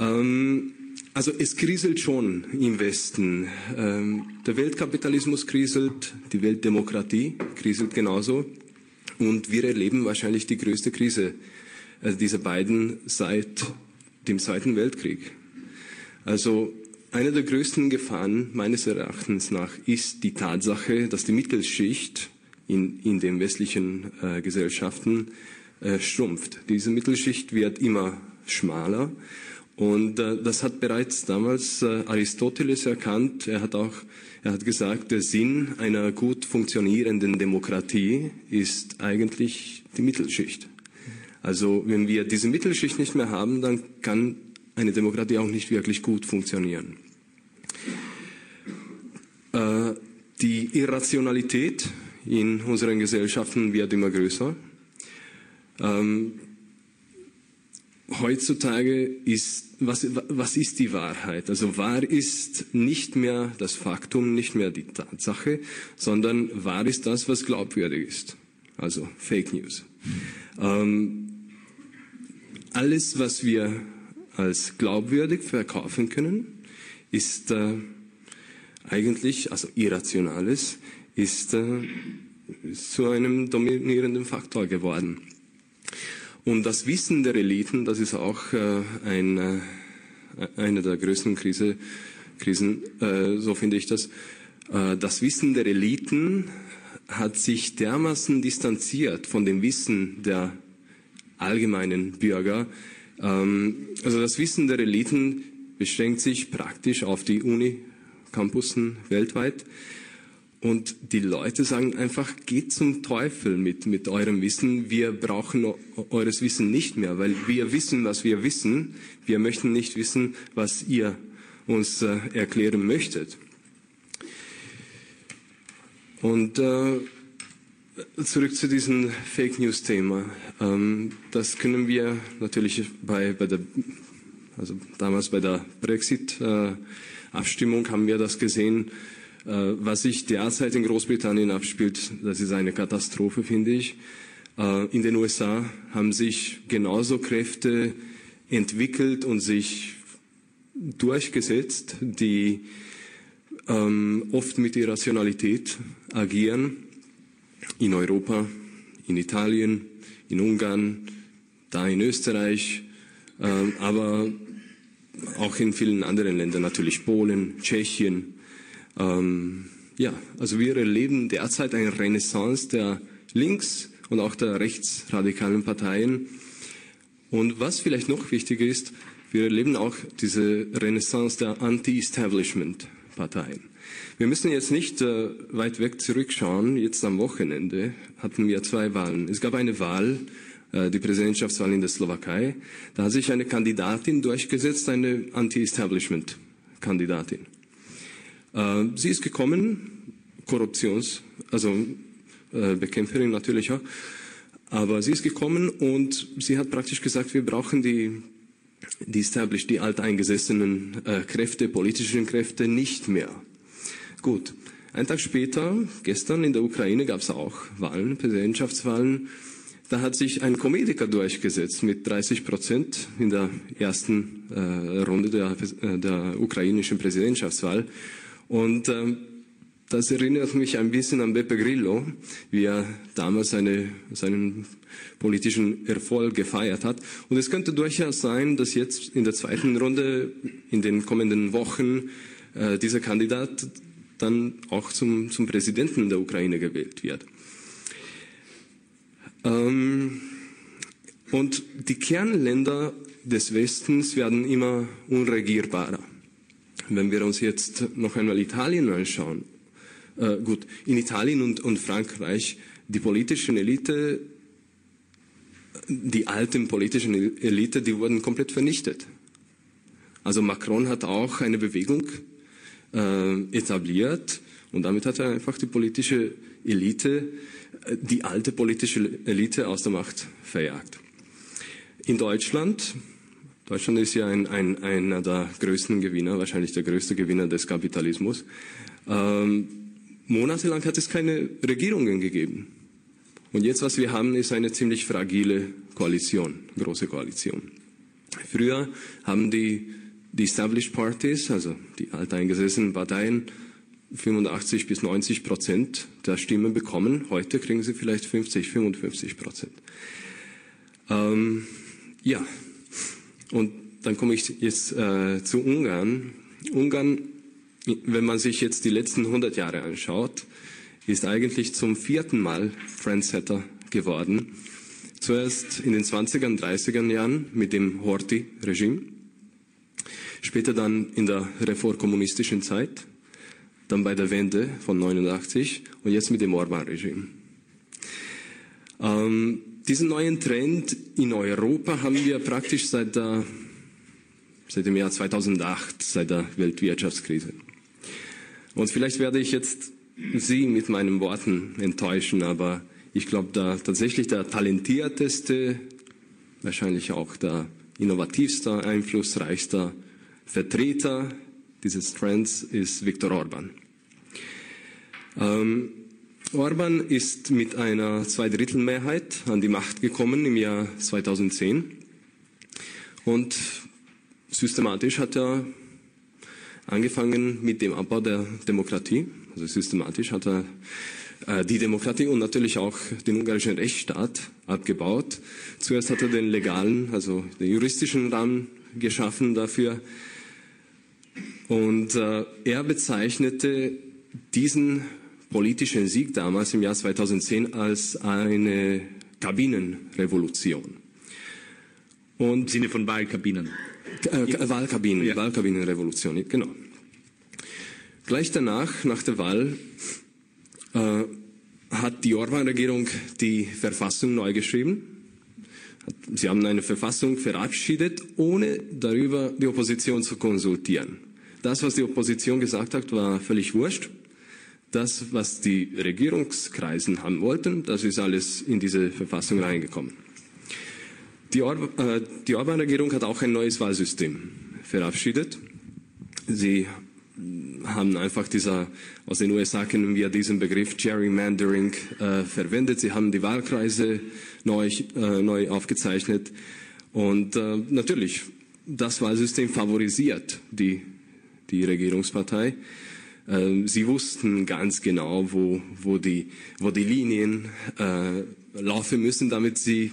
Ähm, also es kriselt schon im Westen. Ähm, der Weltkapitalismus kriselt, die Weltdemokratie kriselt genauso. Und wir erleben wahrscheinlich die größte Krise äh, dieser beiden seit dem Zweiten Weltkrieg. Also eine der größten Gefahren meines Erachtens nach ist die Tatsache, dass die Mittelschicht in, in den westlichen äh, Gesellschaften äh, schrumpft. Diese Mittelschicht wird immer schmaler und äh, das hat bereits damals äh, Aristoteles erkannt. Er hat auch, er hat gesagt, der Sinn einer gut funktionierenden Demokratie ist eigentlich die Mittelschicht. Also wenn wir diese Mittelschicht nicht mehr haben, dann kann eine Demokratie auch nicht wirklich gut funktionieren. Äh, die Irrationalität in unseren Gesellschaften wird immer größer. Ähm, heutzutage ist, was, was ist die Wahrheit? Also wahr ist nicht mehr das Faktum, nicht mehr die Tatsache, sondern wahr ist das, was glaubwürdig ist. Also Fake News. Ähm, alles, was wir als glaubwürdig verkaufen können, ist äh, eigentlich, also Irrationales, ist äh, zu einem dominierenden Faktor geworden. Und das Wissen der Eliten, das ist auch äh, ein, äh, eine der größten Krise, Krisen, äh, so finde ich das. Äh, das Wissen der Eliten hat sich dermaßen distanziert von dem Wissen der allgemeinen Bürger. Ähm, also das Wissen der Eliten beschränkt sich praktisch auf die Uni-Campussen weltweit. Und die Leute sagen einfach, geht zum Teufel mit, mit eurem Wissen. Wir brauchen eures Wissen nicht mehr, weil wir wissen, was wir wissen. Wir möchten nicht wissen, was ihr uns äh, erklären möchtet. Und äh, zurück zu diesem Fake News Thema. Ähm, das können wir natürlich bei, bei der, also damals bei der Brexit äh, Abstimmung haben wir das gesehen was sich derzeit in Großbritannien abspielt, das ist eine Katastrophe, finde ich. Äh, in den USA haben sich genauso Kräfte entwickelt und sich durchgesetzt, die ähm, oft mit Irrationalität agieren. In Europa, in Italien, in Ungarn, da in Österreich, äh, aber auch in vielen anderen Ländern, natürlich Polen, Tschechien. Ähm, ja, also wir erleben derzeit eine Renaissance der links- und auch der rechtsradikalen Parteien. Und was vielleicht noch wichtiger ist, Wir erleben auch diese Renaissance der Anti-Establishment-Parteien. Wir müssen jetzt nicht äh, weit weg zurückschauen. Jetzt am Wochenende hatten wir zwei Wahlen. Es gab eine Wahl, äh, die Präsidentschaftswahl in der Slowakei. Da hat sich eine Kandidatin durchgesetzt, eine Anti-Establishment-Kandidatin. Äh, sie ist gekommen, Korruptions, also äh, Bekämpferin natürlich auch, aber sie ist gekommen und sie hat praktisch gesagt, wir brauchen die die established, die alteingesessenen äh, Kräfte, politischen Kräfte nicht mehr. Gut. Ein Tag später, gestern in der Ukraine gab es auch Wahlen, Präsidentschaftswahlen. Da hat sich ein Komediker durchgesetzt mit 30 Prozent in der ersten äh, Runde der, der, ukrainischen Präsidentschaftswahl. Und äh, das erinnert mich ein bisschen an Beppe Grillo, wie er damals seine, seinen politischen Erfolg gefeiert hat. Und es könnte durchaus sein, dass jetzt in der zweiten Runde in den kommenden Wochen äh, dieser Kandidat dann auch zum, zum Präsidenten der Ukraine gewählt wird. Ähm, und die Kernländer des Westens werden immer unregierbarer. Wenn wir uns jetzt noch einmal Italien anschauen, äh, gut, in Italien und, und Frankreich, die politischen Elite, die alten politischen Elite, die wurden komplett vernichtet. Also Macron hat auch eine Bewegung äh, etabliert und damit hat er einfach die politische Elite, äh, die alte politische Elite aus der Macht verjagt. In Deutschland, Deutschland ist ja ein, ein, einer der größten Gewinner, wahrscheinlich der größte Gewinner des Kapitalismus. Ähm, monatelang hat es keine Regierungen gegeben. Und jetzt, was wir haben, ist eine ziemlich fragile Koalition, große Koalition. Früher haben die die Established Parties, also die alteingesessenen Parteien, 85 bis 90 Prozent der Stimmen bekommen. Heute kriegen sie vielleicht 50, 55 Prozent. Ähm, ja, und dann komme ich jetzt äh, zu Ungarn. Ungarn, wenn man sich jetzt die letzten 100 Jahre anschaut, ist eigentlich zum vierten Mal Trendsetter geworden. Zuerst in den 20er und 30er Jahren mit dem Horthy-Regime Später dann in der reformkommunistischen Zeit, dann bei der Wende von 89 und jetzt mit dem Orban-Regime. Ähm, diesen neuen Trend in Europa haben wir praktisch seit, der, seit dem Jahr 2008, seit der Weltwirtschaftskrise. Und vielleicht werde ich jetzt Sie mit meinen Worten enttäuschen, aber ich glaube, da tatsächlich der talentierteste, wahrscheinlich auch der innovativste, einflussreichste Vertreter dieses Trends ist Viktor Orban. Ähm, Orban ist mit einer Zweidrittelmehrheit an die Macht gekommen im Jahr 2010 und systematisch hat er angefangen mit dem Abbau der Demokratie. Also systematisch hat er äh, die Demokratie und natürlich auch den ungarischen Rechtsstaat abgebaut. Zuerst hat er den legalen, also den juristischen Rahmen geschaffen dafür, und äh, er bezeichnete diesen politischen Sieg damals im Jahr 2010 als eine Kabinenrevolution. Und Im Sinne von Wahlkabinen. Äh, Wahlkabinen, ja. Wahlkabinenrevolution, genau. Gleich danach, nach der Wahl, äh, hat die Orban-Regierung die Verfassung neu geschrieben. Sie haben eine Verfassung verabschiedet, ohne darüber die Opposition zu konsultieren. Das, was die Opposition gesagt hat, war völlig wurscht. Das, was die Regierungskreisen haben wollten, das ist alles in diese Verfassung reingekommen. Die, Or äh, die Orban-Regierung hat auch ein neues Wahlsystem verabschiedet. Sie haben einfach dieser, aus den USA kennen wir diesen Begriff Gerrymandering äh, verwendet. Sie haben die Wahlkreise neu, äh, neu aufgezeichnet. Und äh, natürlich, das Wahlsystem favorisiert die die Regierungspartei. Ähm, sie wussten ganz genau, wo, wo, die, wo die Linien äh, laufen müssen, damit sie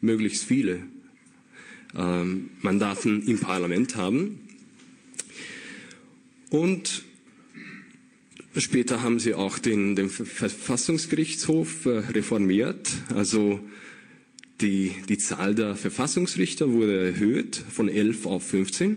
möglichst viele ähm, Mandaten im Parlament haben. Und später haben sie auch den, den Verfassungsgerichtshof äh, reformiert. Also Die, die Zahl der Verfassungsrichter wurde erhöht von 11 auf 15.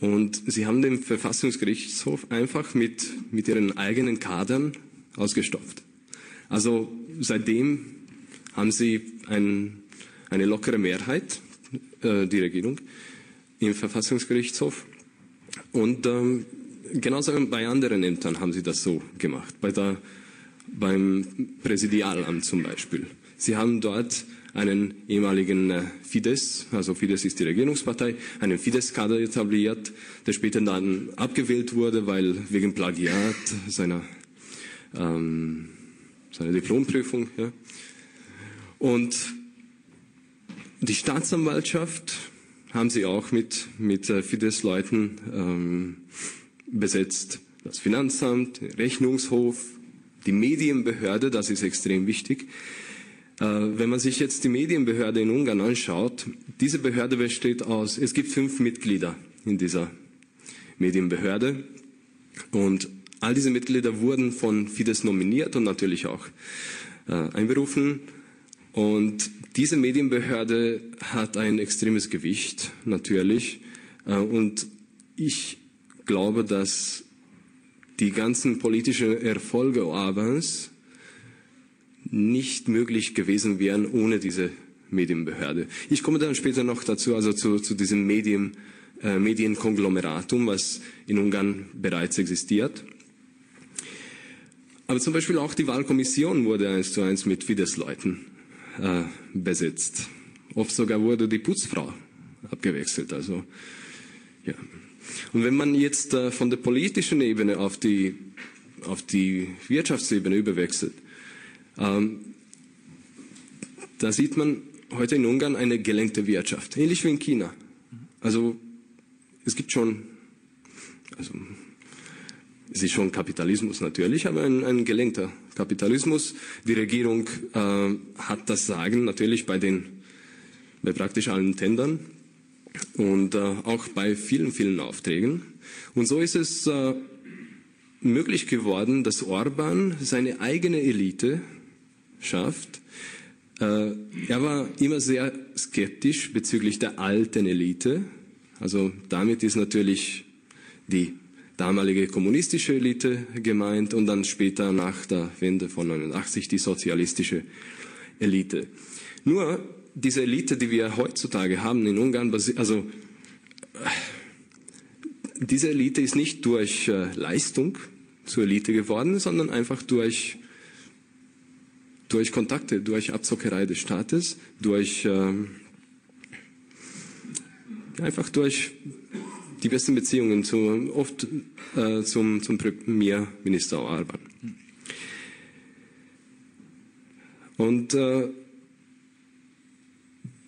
Und sie haben den Verfassungsgerichtshof einfach mit, mit ihren eigenen Kadern ausgestopft. Also seitdem haben sie ein, eine lockere Mehrheit, äh, die Regierung, im Verfassungsgerichtshof. Und ähm, genauso bei anderen Ämtern haben sie das so gemacht. Bei der, beim Präsidialamt zum Beispiel. Sie haben dort einen ehemaligen äh, Fidesz, also Fidesz ist die Regierungspartei, einen Fidesz-Kader etabliert, der später dann abgewählt wurde, weil wegen Plagiat seiner, ähm, seiner Diplomprüfung. Ja. Und die Staatsanwaltschaft haben sie auch mit, mit äh, Fidesz-Leuten ähm, besetzt. Das Finanzamt, Rechnungshof, die Medienbehörde, das ist extrem wichtig. Äh, wenn man sich jetzt die Medienbehörde in Ungarn anschaut, diese Behörde besteht aus, es gibt fünf Mitglieder in dieser Medienbehörde und all diese Mitglieder wurden von Fidesz nominiert und natürlich auch äh, einberufen. Und diese Medienbehörde hat ein extremes Gewicht, natürlich. Äh, und ich glaube, dass die ganzen politischen Erfolge Orbans nicht möglich gewesen wären ohne diese Medienbehörde. Ich komme dann später noch dazu, also zu, zu diesem Medien, äh, Medienkonglomeratum, was in Ungarn bereits existiert. Aber zum Beispiel auch die Wahlkommission wurde eins zu eins mit Fidesz-Leuten äh, besetzt. Oft sogar wurde die Putzfrau abgewechselt. Also, ja. Und wenn man jetzt äh, von der politischen Ebene auf die, auf die Wirtschaftsebene überwechselt, ähm, da sieht man heute in Ungarn eine gelenkte Wirtschaft, ähnlich wie in China. Also es gibt schon, also es ist schon Kapitalismus natürlich, aber ein, ein gelenkter Kapitalismus. Die Regierung äh, hat das Sagen natürlich bei den, bei praktisch allen Tendern und äh, auch bei vielen, vielen Aufträgen. Und so ist es äh, möglich geworden, dass Orban seine eigene Elite schafft. Äh, er war immer sehr skeptisch bezüglich der alten Elite. Also damit ist natürlich die damalige kommunistische Elite gemeint und dann später nach der Wende von 89 die sozialistische Elite. Nur diese Elite, die wir heutzutage haben in Ungarn, also diese Elite ist nicht durch äh, Leistung zur Elite geworden, sondern einfach durch durch Kontakte, durch Abzockerei des Staates, durch ähm, einfach durch die besten Beziehungen zu, oft äh, zum, zum Premierminister Orban. Und äh,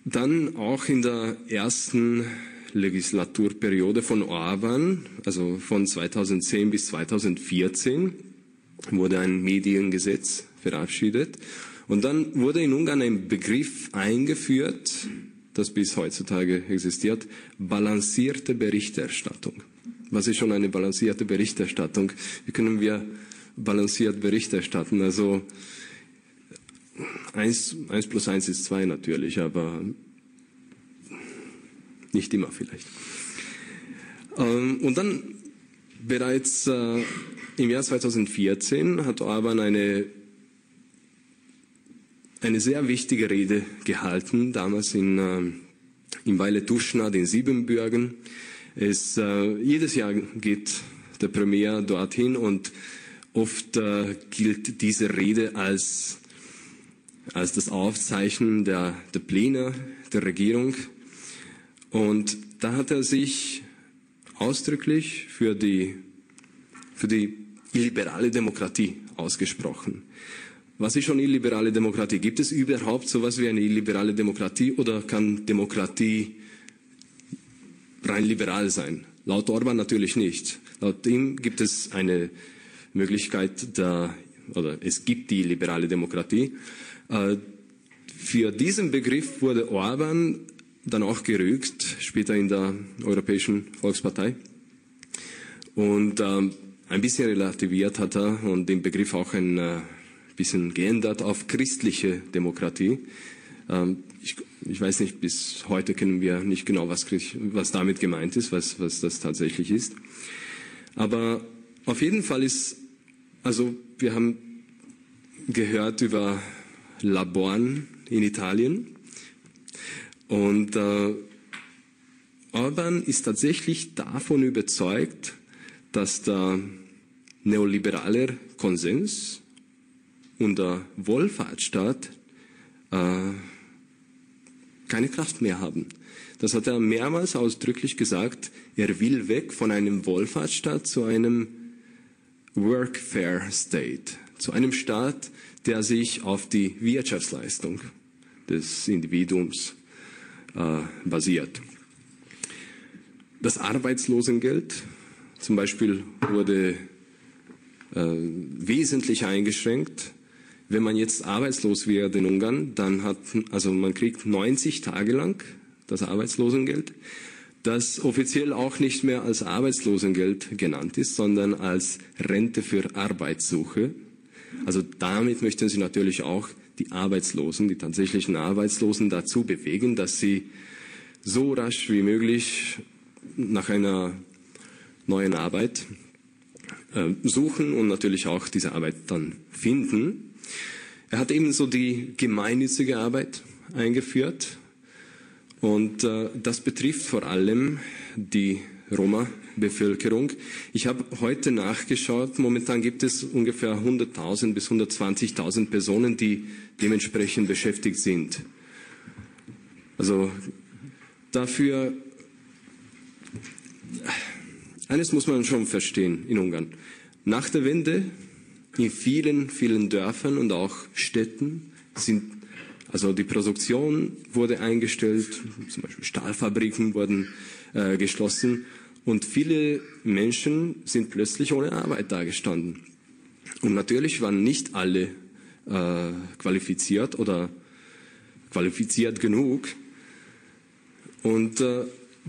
dann auch in der ersten Legislaturperiode von Orban, also von 2010 bis 2014, wurde ein Mediengesetz verabschiedet. Und dann wurde in Ungarn ein Begriff eingeführt, das bis heutzutage existiert, balancierte Berichterstattung. Was ist schon eine balancierte Berichterstattung? Wie können wir balanciert Bericht erstatten? Also eins, eins plus eins ist zwei natürlich, aber nicht immer vielleicht. Ähm, und dann bereits äh, im Jahr 2014 hat Orban eine eine sehr wichtige Rede gehalten, damals in, äh, in Weile Duschnad in Siebenbürgen. Es, äh, jedes Jahr geht der Premier dorthin und oft äh, gilt diese Rede als, als das Aufzeichnen der, der Pläne der Regierung. Und da hat er sich ausdrücklich für die, für die illiberale Demokratie ausgesprochen. Was ist schon illiberale Demokratie? Gibt es überhaupt so etwas wie eine illiberale Demokratie oder kann Demokratie rein liberal sein? Laut Orban natürlich nicht. Laut ihm gibt es eine Möglichkeit der, oder es gibt die liberale Demokratie. Äh, für diesen Begriff wurde Orban dann auch gerügt, später in der Europäischen Volkspartei. Und ähm, ein bisschen relativiert hat er und den Begriff auch ein äh, bisschen geändert auf christliche Demokratie. Ähm, ich, ich, weiß nicht, bis heute kennen wir nicht genau, was, was damit gemeint ist, was, was das tatsächlich ist. Aber auf jeden Fall ist, also wir haben gehört über Laborn in Italien und äh, Orban ist tatsächlich davon überzeugt, dass der neoliberale Konsens und der Wohlfahrtsstaat äh, keine Kraft mehr haben. Das hat er mehrmals ausdrücklich gesagt. Er will weg von einem Wohlfahrtsstaat zu einem Workfare State, zu einem Staat, der sich auf die Wirtschaftsleistung des Individuums äh, basiert. Das Arbeitslosengeld zum Beispiel wurde äh, wesentlich eingeschränkt. Wenn man jetzt arbeitslos wird in Ungarn, dann hat, also man kriegt 90 Tage lang das Arbeitslosengeld, das offiziell auch nicht mehr als Arbeitslosengeld genannt ist, sondern als Rente für Arbeitssuche. Also damit möchten sie natürlich auch die Arbeitslosen, die tatsächlichen Arbeitslosen dazu bewegen, dass sie so rasch wie möglich nach einer neuen Arbeit äh, suchen und natürlich auch diese Arbeit dann finden. Er hat ebenso die gemeinnützige Arbeit eingeführt und äh, das betrifft vor allem die Roma-Bevölkerung. Ich habe heute nachgeschaut. Momentan gibt es ungefähr 100.000 bis 120.000 Personen, die dementsprechend beschäftigt sind. Also dafür eines muss man schon verstehen in Ungarn. Nach der Wende in vielen, vielen Dörfern und auch Städten sind, also die Produktion wurde eingestellt, zum Beispiel Stahlfabriken wurden äh, geschlossen und viele Menschen sind plötzlich ohne Arbeit dagestanden. Und natürlich waren nicht alle äh, qualifiziert oder qualifiziert genug. Und äh,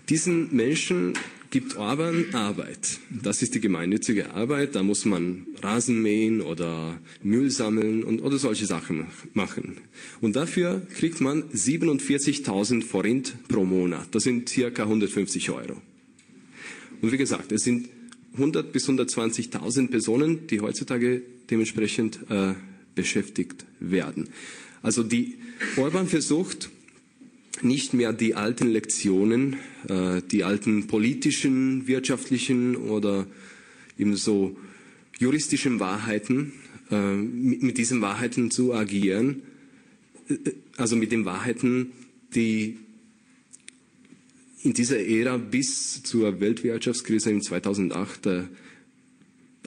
diesen Menschen gibt Orban Arbeit. Das ist die gemeinnützige Arbeit. Da muss man Rasen mähen oder Müll sammeln und, oder solche Sachen machen. Und dafür kriegt man 47.000 Forint pro Monat. Das sind circa 150 Euro. Und wie gesagt, es sind 100 bis 120.000 Personen, die heutzutage dementsprechend äh, beschäftigt werden. Also die Orban versucht, nicht mehr die alten Lektionen, äh, die alten politischen, wirtschaftlichen oder eben so juristischen Wahrheiten, äh, mit, diesen Wahrheiten zu agieren, äh, also mit den Wahrheiten, die in dieser Ära bis zur Weltwirtschaftskrise in 2008 äh,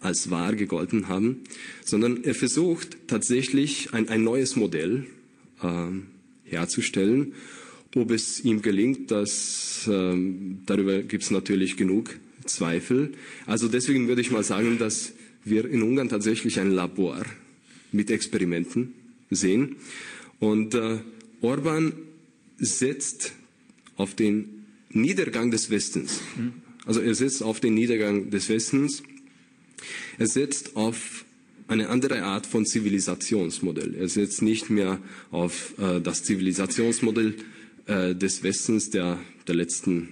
als wahr gegolten haben, sondern er versucht tatsächlich ein, ein neues Modell herzustellen ob es ihm gelingt, das, ähm, darüber gibt es natürlich genug Zweifel. Also deswegen würde ich mal sagen, dass wir in Ungarn tatsächlich ein Labor mit Experimenten sehen. Und äh, Orban setzt auf den Niedergang des Westens. Also er setzt auf den Niedergang des Westens. Er setzt auf eine andere Art von Zivilisationsmodell. Er setzt nicht mehr auf äh, das Zivilisationsmodell äh, des Westens der, der letzten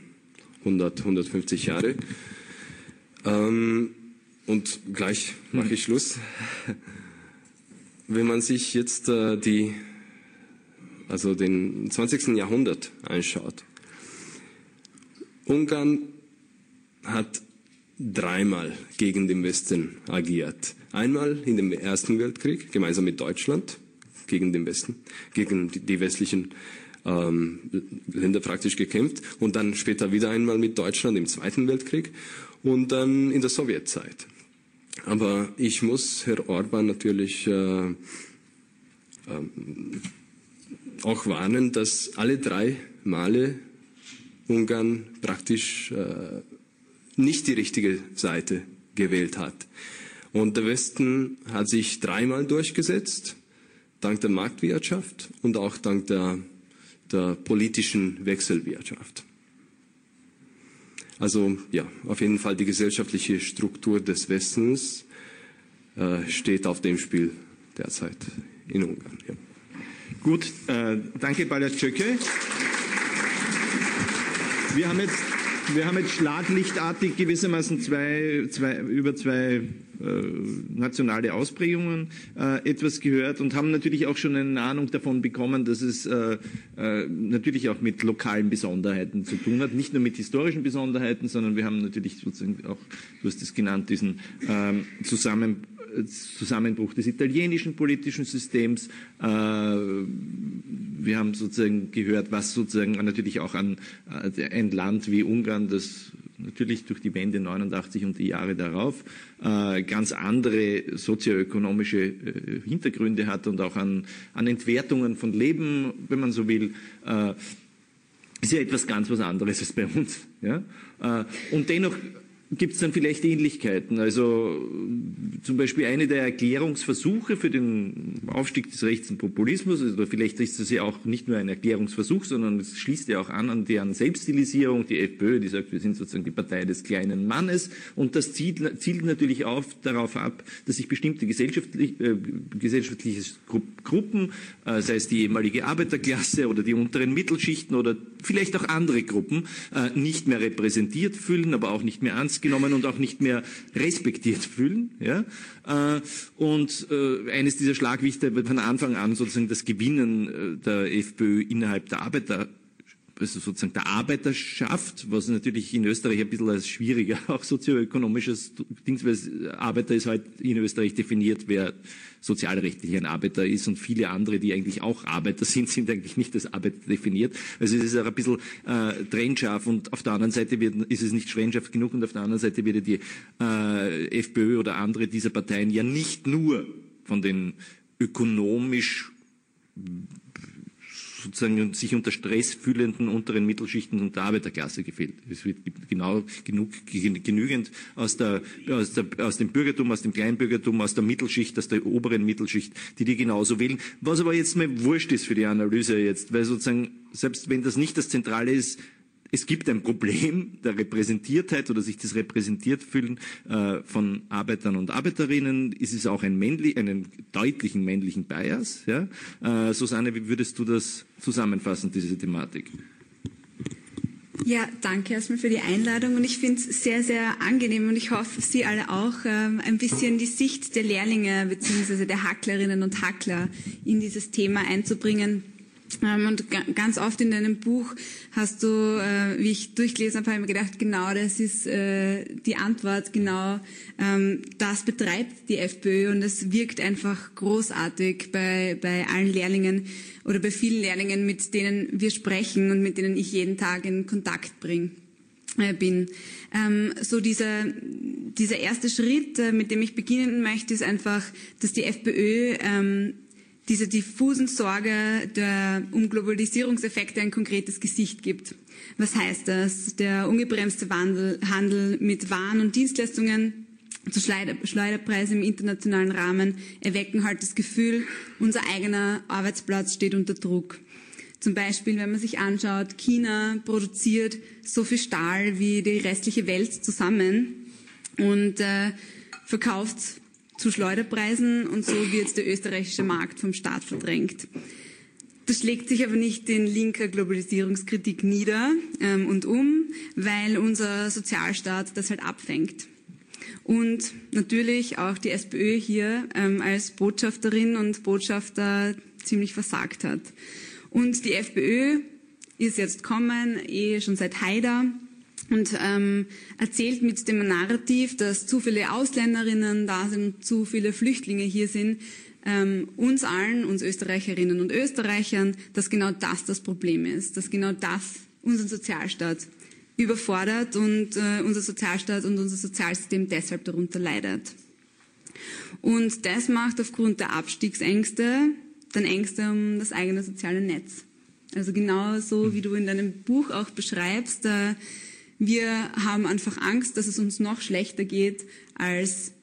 100, 150 Jahre. Ähm, und gleich mache ich Schluss. Wenn man sich jetzt äh, die, also den 20. Jahrhundert anschaut, Ungarn hat dreimal gegen den Westen agiert. Einmal in dem Ersten Weltkrieg, gemeinsam mit Deutschland, gegen den Westen, gegen die, die westlichen ähm, Länder praktisch gekämpft und dann später wieder einmal mit Deutschland im Zweiten Weltkrieg und dann in der Sowjetzeit. Aber ich muss Herr Orban natürlich äh, äh, auch warnen, dass alle drei Male Ungarn praktisch äh, nicht die richtige Seite gewählt hat. Und der Westen hat sich dreimal durchgesetzt, dank der Marktwirtschaft und auch dank der, der politischen Wechselwirtschaft. Also ja, auf jeden Fall die gesellschaftliche Struktur des Westens äh, steht auf dem Spiel derzeit in Ungarn. Ja. Gut, äh, danke Balazs Czöcke. Wir haben jetzt, wir haben jetzt schlaglichtartig gewissermaßen zwei, zwei, über zwei nationale Ausprägungen äh, etwas gehört und haben natürlich auch schon eine Ahnung davon bekommen, dass es äh, äh, natürlich auch mit lokalen Besonderheiten zu tun hat, nicht nur mit historischen Besonderheiten, sondern wir haben natürlich sozusagen auch, du hast es genannt, diesen ähm, Zusammen Zusammenbruch des italienischen politischen Systems. Äh, wir haben sozusagen gehört, was sozusagen natürlich auch an äh, ein Land wie Ungarn, das natürlich durch die Wende 89 und die Jahre darauf äh, ganz andere sozioökonomische Hintergründe hat und auch an, an Entwertungen von Leben, wenn man so will, ist ja etwas ganz was anderes als bei uns. Ja? Und dennoch gibt es dann vielleicht Ähnlichkeiten. Also zum Beispiel eine der Erklärungsversuche für den Aufstieg des rechten Populismus, also, oder vielleicht ist das ja auch nicht nur ein Erklärungsversuch, sondern es schließt ja auch an an deren Selbststilisierung, die FPÖ, die sagt, wir sind sozusagen die Partei des kleinen Mannes und das zielt, zielt natürlich auf, darauf ab, dass sich bestimmte gesellschaftlich, äh, gesellschaftliche Gruppen, äh, sei es die ehemalige Arbeiterklasse oder die unteren Mittelschichten oder vielleicht auch andere Gruppen, äh, nicht mehr repräsentiert fühlen, aber auch nicht mehr ernst genommen und auch nicht mehr respektiert fühlen. Ja? Äh, und äh, eines dieser Schlagwichte wird von Anfang an sozusagen das Gewinnen äh, der FPÖ innerhalb der Arbeiter also sozusagen der Arbeiterschaft, was natürlich in Österreich ein bisschen als schwieriger, auch sozioökonomisches Ding, weil Arbeiter ist halt in Österreich definiert, wer sozialrechtlich ein Arbeiter ist und viele andere, die eigentlich auch Arbeiter sind, sind eigentlich nicht als Arbeiter definiert. Also es ist auch ein bisschen äh, trennscharf und auf der anderen Seite wird, ist es nicht trennscharf genug und auf der anderen Seite wird die äh, FPÖ oder andere dieser Parteien ja nicht nur von den ökonomisch sozusagen sich unter Stress fühlenden unteren Mittelschichten und der Arbeiterklasse gefehlt. Es wird genau genug, genügend aus, der, aus, der, aus dem Bürgertum, aus dem Kleinbürgertum, aus der Mittelschicht, aus der oberen Mittelschicht, die die genauso wählen. Was aber jetzt mal wurscht ist für die Analyse jetzt, weil sozusagen, selbst wenn das nicht das Zentrale ist, es gibt ein Problem der Repräsentiertheit oder sich das repräsentiert fühlen äh, von Arbeitern und Arbeiterinnen. Es ist auch ein männlich, einen deutlichen männlichen Bias. Ja? Äh, Susanne, wie würdest du das zusammenfassen, diese Thematik? Ja, danke erstmal für die Einladung und ich finde es sehr, sehr angenehm und ich hoffe, Sie alle auch, ähm, ein bisschen die Sicht der Lehrlinge bzw. der Hacklerinnen und Hackler in dieses Thema einzubringen und ganz oft in deinem Buch hast du, äh, wie ich durchgelesen habe, mir gedacht, genau das ist äh, die Antwort, genau ähm, das betreibt die FPÖ und es wirkt einfach großartig bei, bei allen Lehrlingen oder bei vielen Lehrlingen, mit denen wir sprechen und mit denen ich jeden Tag in Kontakt bringe äh, bin. Ähm, so dieser, dieser erste Schritt, mit dem ich beginnen möchte, ist einfach, dass die FPÖ dieser diffusen Sorge der, um Globalisierungseffekte ein konkretes Gesicht gibt. Was heißt das? Der ungebremste Wandel, Handel mit Waren und Dienstleistungen zu Schleuderpreise im internationalen Rahmen erwecken halt das Gefühl, unser eigener Arbeitsplatz steht unter Druck. Zum Beispiel, wenn man sich anschaut, China produziert so viel Stahl wie die restliche Welt zusammen und äh, verkauft zu Schleuderpreisen und so wird der österreichische Markt vom Staat verdrängt. Das schlägt sich aber nicht in linker Globalisierungskritik nieder ähm, und um, weil unser Sozialstaat das halt abfängt. Und natürlich auch die SPÖ hier ähm, als Botschafterin und Botschafter ziemlich versagt hat. Und die FPÖ ist jetzt kommen, eh schon seit Haider, und ähm, erzählt mit dem Narrativ, dass zu viele Ausländerinnen da sind, zu viele Flüchtlinge hier sind, ähm, uns allen, uns Österreicherinnen und Österreichern, dass genau das das Problem ist, dass genau das unseren Sozialstaat überfordert und äh, unser Sozialstaat und unser Sozialsystem deshalb darunter leidet. Und das macht aufgrund der Abstiegsängste dann Ängste um das eigene soziale Netz. Also genau so, wie du in deinem Buch auch beschreibst, äh, wir haben einfach Angst, dass es uns noch schlechter geht als,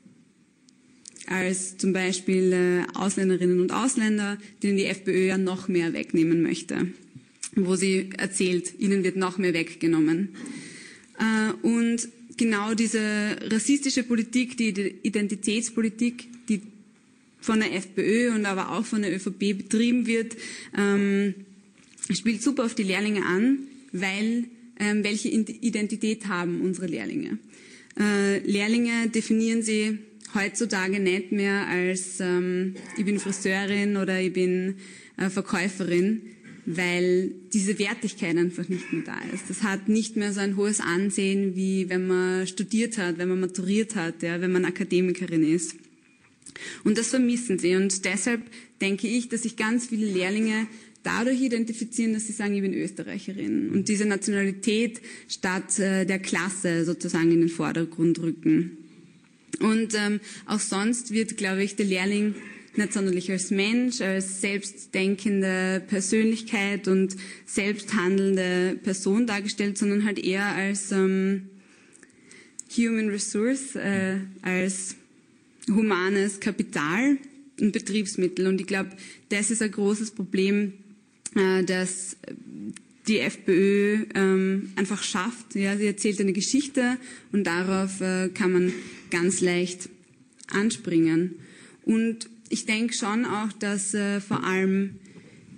als zum Beispiel äh, Ausländerinnen und Ausländer, denen die FPÖ ja noch mehr wegnehmen möchte, wo sie erzählt, ihnen wird noch mehr weggenommen. Äh, und genau diese rassistische Politik, die Identitätspolitik, die von der FPÖ und aber auch von der ÖVP betrieben wird, ähm, spielt super auf die Lehrlinge an, weil ähm, welche Identität haben unsere Lehrlinge. Äh, Lehrlinge definieren sie heutzutage nicht mehr als ähm, ich bin Friseurin oder ich bin äh, Verkäuferin, weil diese Wertigkeit einfach nicht mehr da ist. Das hat nicht mehr so ein hohes Ansehen, wie wenn man studiert hat, wenn man maturiert hat, ja, wenn man Akademikerin ist. Und das vermissen sie. Und deshalb denke ich, dass sich ganz viele Lehrlinge dadurch identifizieren, dass sie sagen, ich bin Österreicherin und diese Nationalität statt äh, der Klasse sozusagen in den Vordergrund rücken. Und ähm, auch sonst wird, glaube ich, der Lehrling nicht sonderlich als Mensch, als selbstdenkende Persönlichkeit und selbsthandelnde Person dargestellt, sondern halt eher als ähm, Human Resource, äh, als humanes Kapital und Betriebsmittel. Und ich glaube, das ist ein großes Problem äh, dass die FPÖ ähm, einfach schafft. Ja, sie erzählt eine Geschichte und darauf äh, kann man ganz leicht anspringen. Und ich denke schon auch, dass äh, vor allem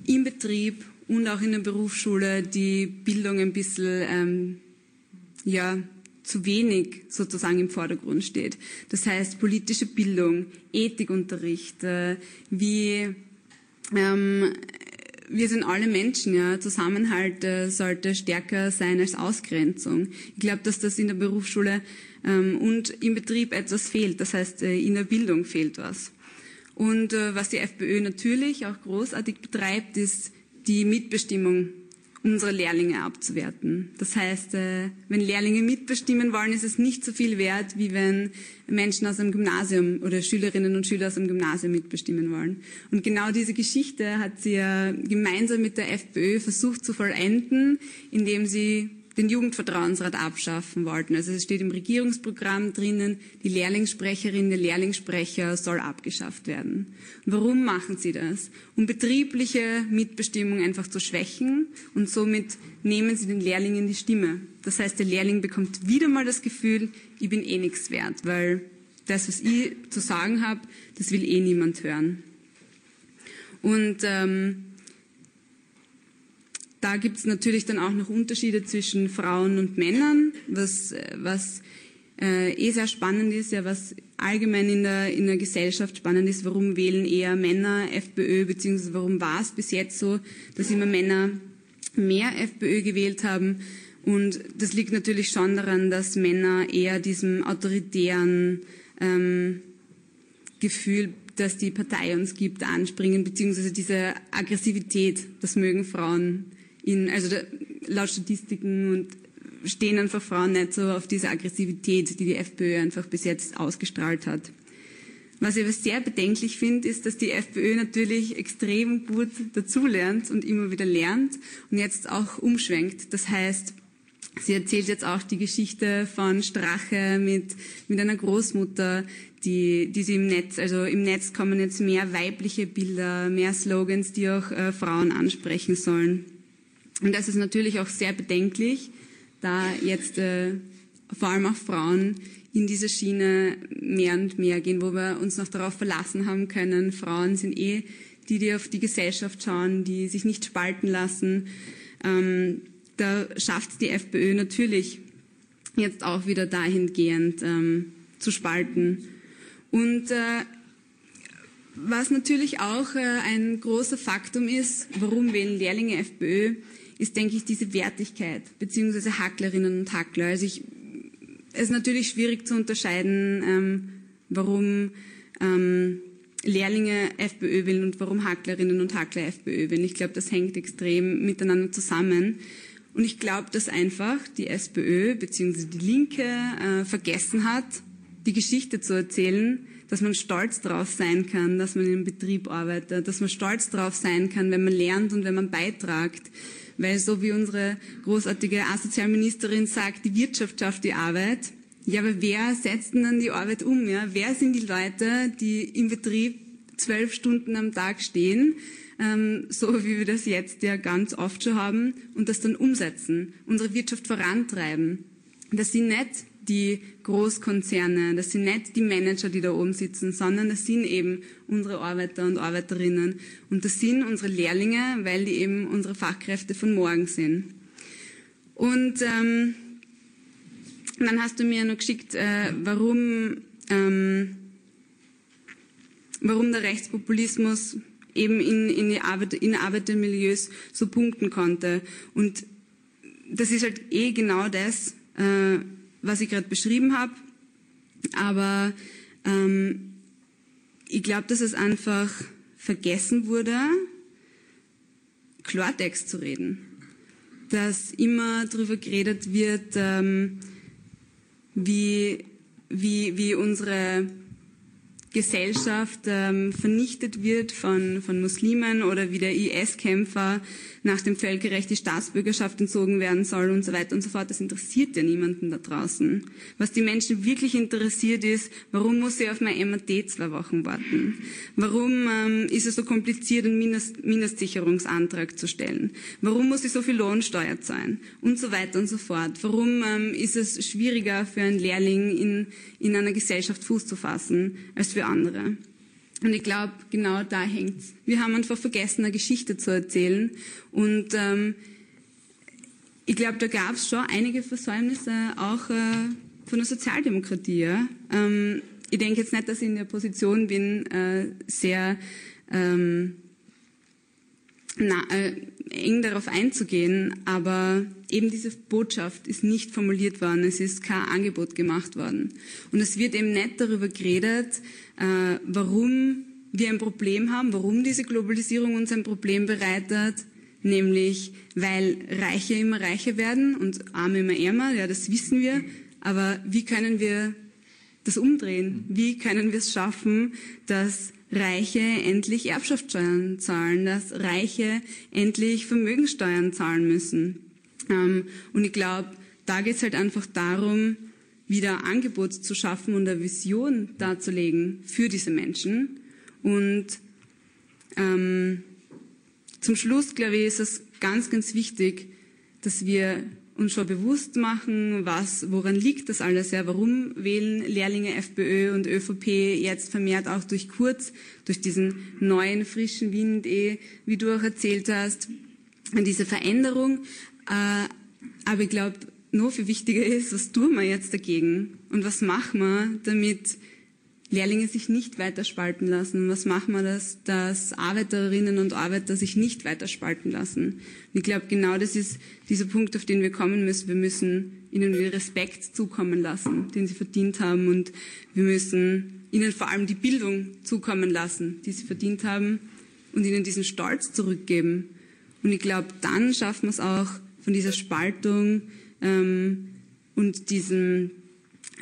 im Betrieb und auch in der Berufsschule die Bildung ein bisschen ähm, ja, zu wenig sozusagen im Vordergrund steht. Das heißt politische Bildung, Ethikunterricht, äh, wie ähm, wir sind alle Menschen, ja. Zusammenhalt äh, sollte stärker sein als Ausgrenzung. Ich glaube, dass das in der Berufsschule ähm, und im Betrieb etwas fehlt. Das heißt, äh, in der Bildung fehlt was. Und äh, was die FPÖ natürlich auch großartig betreibt, ist die Mitbestimmung unsere Lehrlinge abzuwerten. Das heißt, äh, wenn Lehrlinge mitbestimmen wollen, ist es nicht so viel wert, wie wenn Menschen aus einem Gymnasium oder Schülerinnen und Schüler aus einem Gymnasium mitbestimmen wollen. Und genau diese Geschichte hat sie ja gemeinsam mit der FPÖ versucht zu vollenden, indem sie den Jugendvertrauensrat abschaffen wollten. Also es steht im Regierungsprogramm drinnen, die Lehrlingssprecherin, der Lehrlingssprecher soll abgeschafft werden. Warum machen sie das? Um betriebliche Mitbestimmung einfach zu schwächen und somit nehmen sie den Lehrlingen die Stimme. Das heißt, der Lehrling bekommt wieder mal das Gefühl, ich bin eh nichts wert, weil das, was ich zu sagen habe, das will eh niemand hören. Und ähm, da gibt es natürlich dann auch noch Unterschiede zwischen Frauen und Männern, was, was äh, eh sehr spannend ist, ja, was allgemein in der, in der Gesellschaft spannend ist, warum wählen eher Männer FPÖ, beziehungsweise warum war es bis jetzt so, dass immer Männer mehr FPÖ gewählt haben. Und das liegt natürlich schon daran, dass Männer eher diesem autoritären ähm, Gefühl das die Partei uns gibt, anspringen, beziehungsweise diese Aggressivität, das mögen Frauen in, also da, laut Statistiken und stehen einfach Frauen nicht so auf diese Aggressivität, die die FPÖ einfach bis jetzt ausgestrahlt hat. Was ich aber sehr bedenklich finde, ist, dass die FPÖ natürlich extrem gut dazulernt und immer wieder lernt und jetzt auch umschwenkt. Das heißt, sie erzählt jetzt auch die Geschichte von Strache mit, mit einer Großmutter, die, die sie im Netz, also im Netz kommen jetzt mehr weibliche Bilder, mehr Slogans, die auch äh, Frauen ansprechen sollen. Und das ist natürlich auch sehr bedenklich, da jetzt äh, vor allem auch Frauen in diese Schiene mehr und mehr gehen, wo wir uns noch darauf verlassen haben können. Frauen sind eh die, die auf die Gesellschaft schauen, die sich nicht spalten lassen. Ähm, da schafft die FPÖ natürlich jetzt auch wieder dahingehend ähm, zu spalten. Und äh, was natürlich auch äh, ein großer Faktum ist, warum wählen Lehrlinge FPÖ, ist, denke ich, diese Wertigkeit, beziehungsweise Hacklerinnen und Hackler. Also ich, es ist natürlich schwierig zu unterscheiden, ähm, warum ähm, Lehrlinge FPÖ wählen und warum Hacklerinnen und Hackler FPÖ wählen. Ich glaube, das hängt extrem miteinander zusammen. Und ich glaube, dass einfach die SPÖ bzw. die Linke äh, vergessen hat, die Geschichte zu erzählen, dass man stolz drauf sein kann, dass man in einem Betrieb arbeitet, dass man stolz drauf sein kann, wenn man lernt und wenn man beitragt. Weil so wie unsere großartige Asozialministerin sagt, die Wirtschaft schafft die Arbeit. Ja, aber wer setzt denn dann die Arbeit um? Ja? Wer sind die Leute, die im Betrieb zwölf Stunden am Tag stehen, ähm, so wie wir das jetzt ja ganz oft schon haben, und das dann umsetzen, unsere Wirtschaft vorantreiben? Das sind nicht die Großkonzerne, das sind nicht die Manager, die da oben sitzen, sondern das sind eben unsere Arbeiter und Arbeiterinnen. Und das sind unsere Lehrlinge, weil die eben unsere Fachkräfte von morgen sind. Und ähm, dann hast du mir noch geschickt, äh, warum, ähm, warum der Rechtspopulismus eben in, in, die Arbeit, in Arbeitermilieus so punkten konnte. Und das ist halt eh genau das, äh, was ich gerade beschrieben habe. Aber ähm, ich glaube, dass es einfach vergessen wurde, Klartext zu reden. Dass immer darüber geredet wird, ähm, wie, wie, wie unsere Gesellschaft ähm, vernichtet wird von, von Muslimen oder wie der IS-Kämpfer nach dem Völkerrecht die Staatsbürgerschaft entzogen werden soll und so weiter und so fort. Das interessiert ja niemanden da draußen. Was die Menschen wirklich interessiert ist, warum muss ich auf mein MAT zwei Wochen warten? Warum ähm, ist es so kompliziert, einen Mindest Mindestsicherungsantrag zu stellen? Warum muss ich so viel Lohnsteuer zahlen? Und so weiter und so fort. Warum ähm, ist es schwieriger für einen Lehrling in, in einer Gesellschaft Fuß zu fassen als für andere? Und ich glaube, genau da hängt's. Wir haben einfach vergessen, eine Geschichte zu erzählen. Und ähm, ich glaube, da gab es schon einige Versäumnisse auch äh, von der Sozialdemokratie. Ähm, ich denke jetzt nicht, dass ich in der Position bin, äh, sehr ähm, na, äh, eng darauf einzugehen, aber eben diese Botschaft ist nicht formuliert worden, es ist kein Angebot gemacht worden. Und es wird eben nicht darüber geredet, äh, warum wir ein Problem haben, warum diese Globalisierung uns ein Problem bereitet, nämlich weil Reiche immer reicher werden und Arme immer ärmer, ja, das wissen wir, aber wie können wir das umdrehen? Wie können wir es schaffen, dass Reiche endlich Erbschaftssteuern zahlen, dass Reiche endlich Vermögensteuern zahlen müssen? Ähm, und ich glaube, da geht es halt einfach darum, wieder Angebot zu schaffen und eine Vision darzulegen für diese Menschen. Und ähm, zum Schluss, glaube ich, ist es ganz, ganz wichtig, dass wir uns schon bewusst machen, was, woran liegt das alles, ja, warum wählen Lehrlinge FPÖ und ÖVP jetzt vermehrt auch durch Kurz, durch diesen neuen, frischen Wind, eh, wie du auch erzählt hast, diese Veränderung. Äh, aber ich glaube, noch viel wichtiger ist, was tun wir jetzt dagegen und was machen wir, damit Lehrlinge sich nicht weiter spalten lassen? Was machen wir, dass, dass Arbeiterinnen und Arbeiter sich nicht weiter spalten lassen? Und ich glaube, genau das ist dieser Punkt, auf den wir kommen müssen. Wir müssen ihnen den Respekt zukommen lassen, den sie verdient haben und wir müssen ihnen vor allem die Bildung zukommen lassen, die sie verdient haben und ihnen diesen Stolz zurückgeben. Und ich glaube, dann schaffen wir es auch von dieser Spaltung ähm, und diesem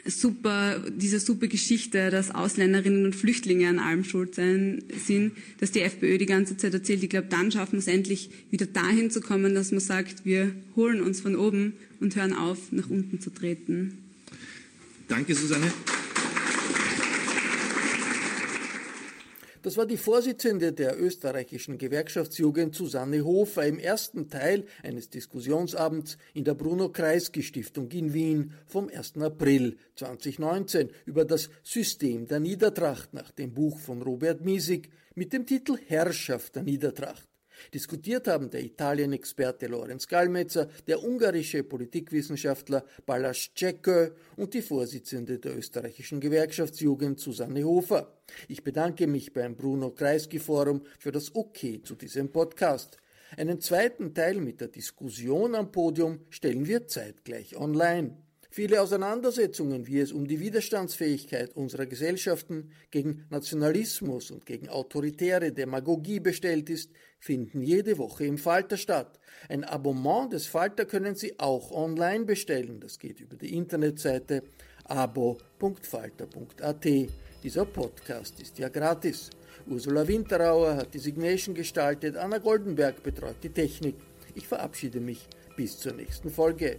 super, diese super Geschichte, dass Ausländerinnen und Flüchtlinge an allem schuld sind, dass die FPÖ die ganze Zeit erzählt. Ich glaube, dann schaffen wir es endlich wieder dahin zu kommen, dass man sagt, wir holen uns von oben und hören auf, nach unten zu treten. Danke, Susanne. Das war die Vorsitzende der österreichischen Gewerkschaftsjugend Susanne Hofer im ersten Teil eines Diskussionsabends in der Bruno-Kreisky-Stiftung in Wien vom 1. April 2019 über das System der Niedertracht nach dem Buch von Robert Miesig mit dem Titel Herrschaft der Niedertracht. Diskutiert haben der Italien-Experte Lorenz Gallmetzer, der ungarische Politikwissenschaftler Balázs Csekö und die Vorsitzende der österreichischen Gewerkschaftsjugend Susanne Hofer. Ich bedanke mich beim Bruno Kreisky Forum für das Okay zu diesem Podcast. Einen zweiten Teil mit der Diskussion am Podium stellen wir zeitgleich online. Viele Auseinandersetzungen, wie es um die Widerstandsfähigkeit unserer Gesellschaften gegen Nationalismus und gegen autoritäre Demagogie bestellt ist, finden jede Woche im Falter statt. Ein Abonnement des Falter können Sie auch online bestellen. Das geht über die Internetseite abo.falter.at. Dieser Podcast ist ja gratis. Ursula Winterauer hat die Signation gestaltet, Anna Goldenberg betreut die Technik. Ich verabschiede mich bis zur nächsten Folge.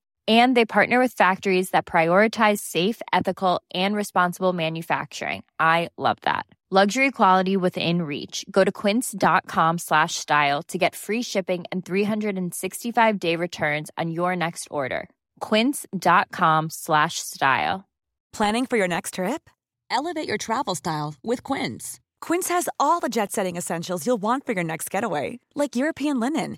And they partner with factories that prioritize safe, ethical, and responsible manufacturing. I love that. Luxury quality within reach. Go to quince.com slash style to get free shipping and 365 day returns on your next order. Quince.com slash style. Planning for your next trip? Elevate your travel style with Quince. Quince has all the jet setting essentials you'll want for your next getaway, like European linen,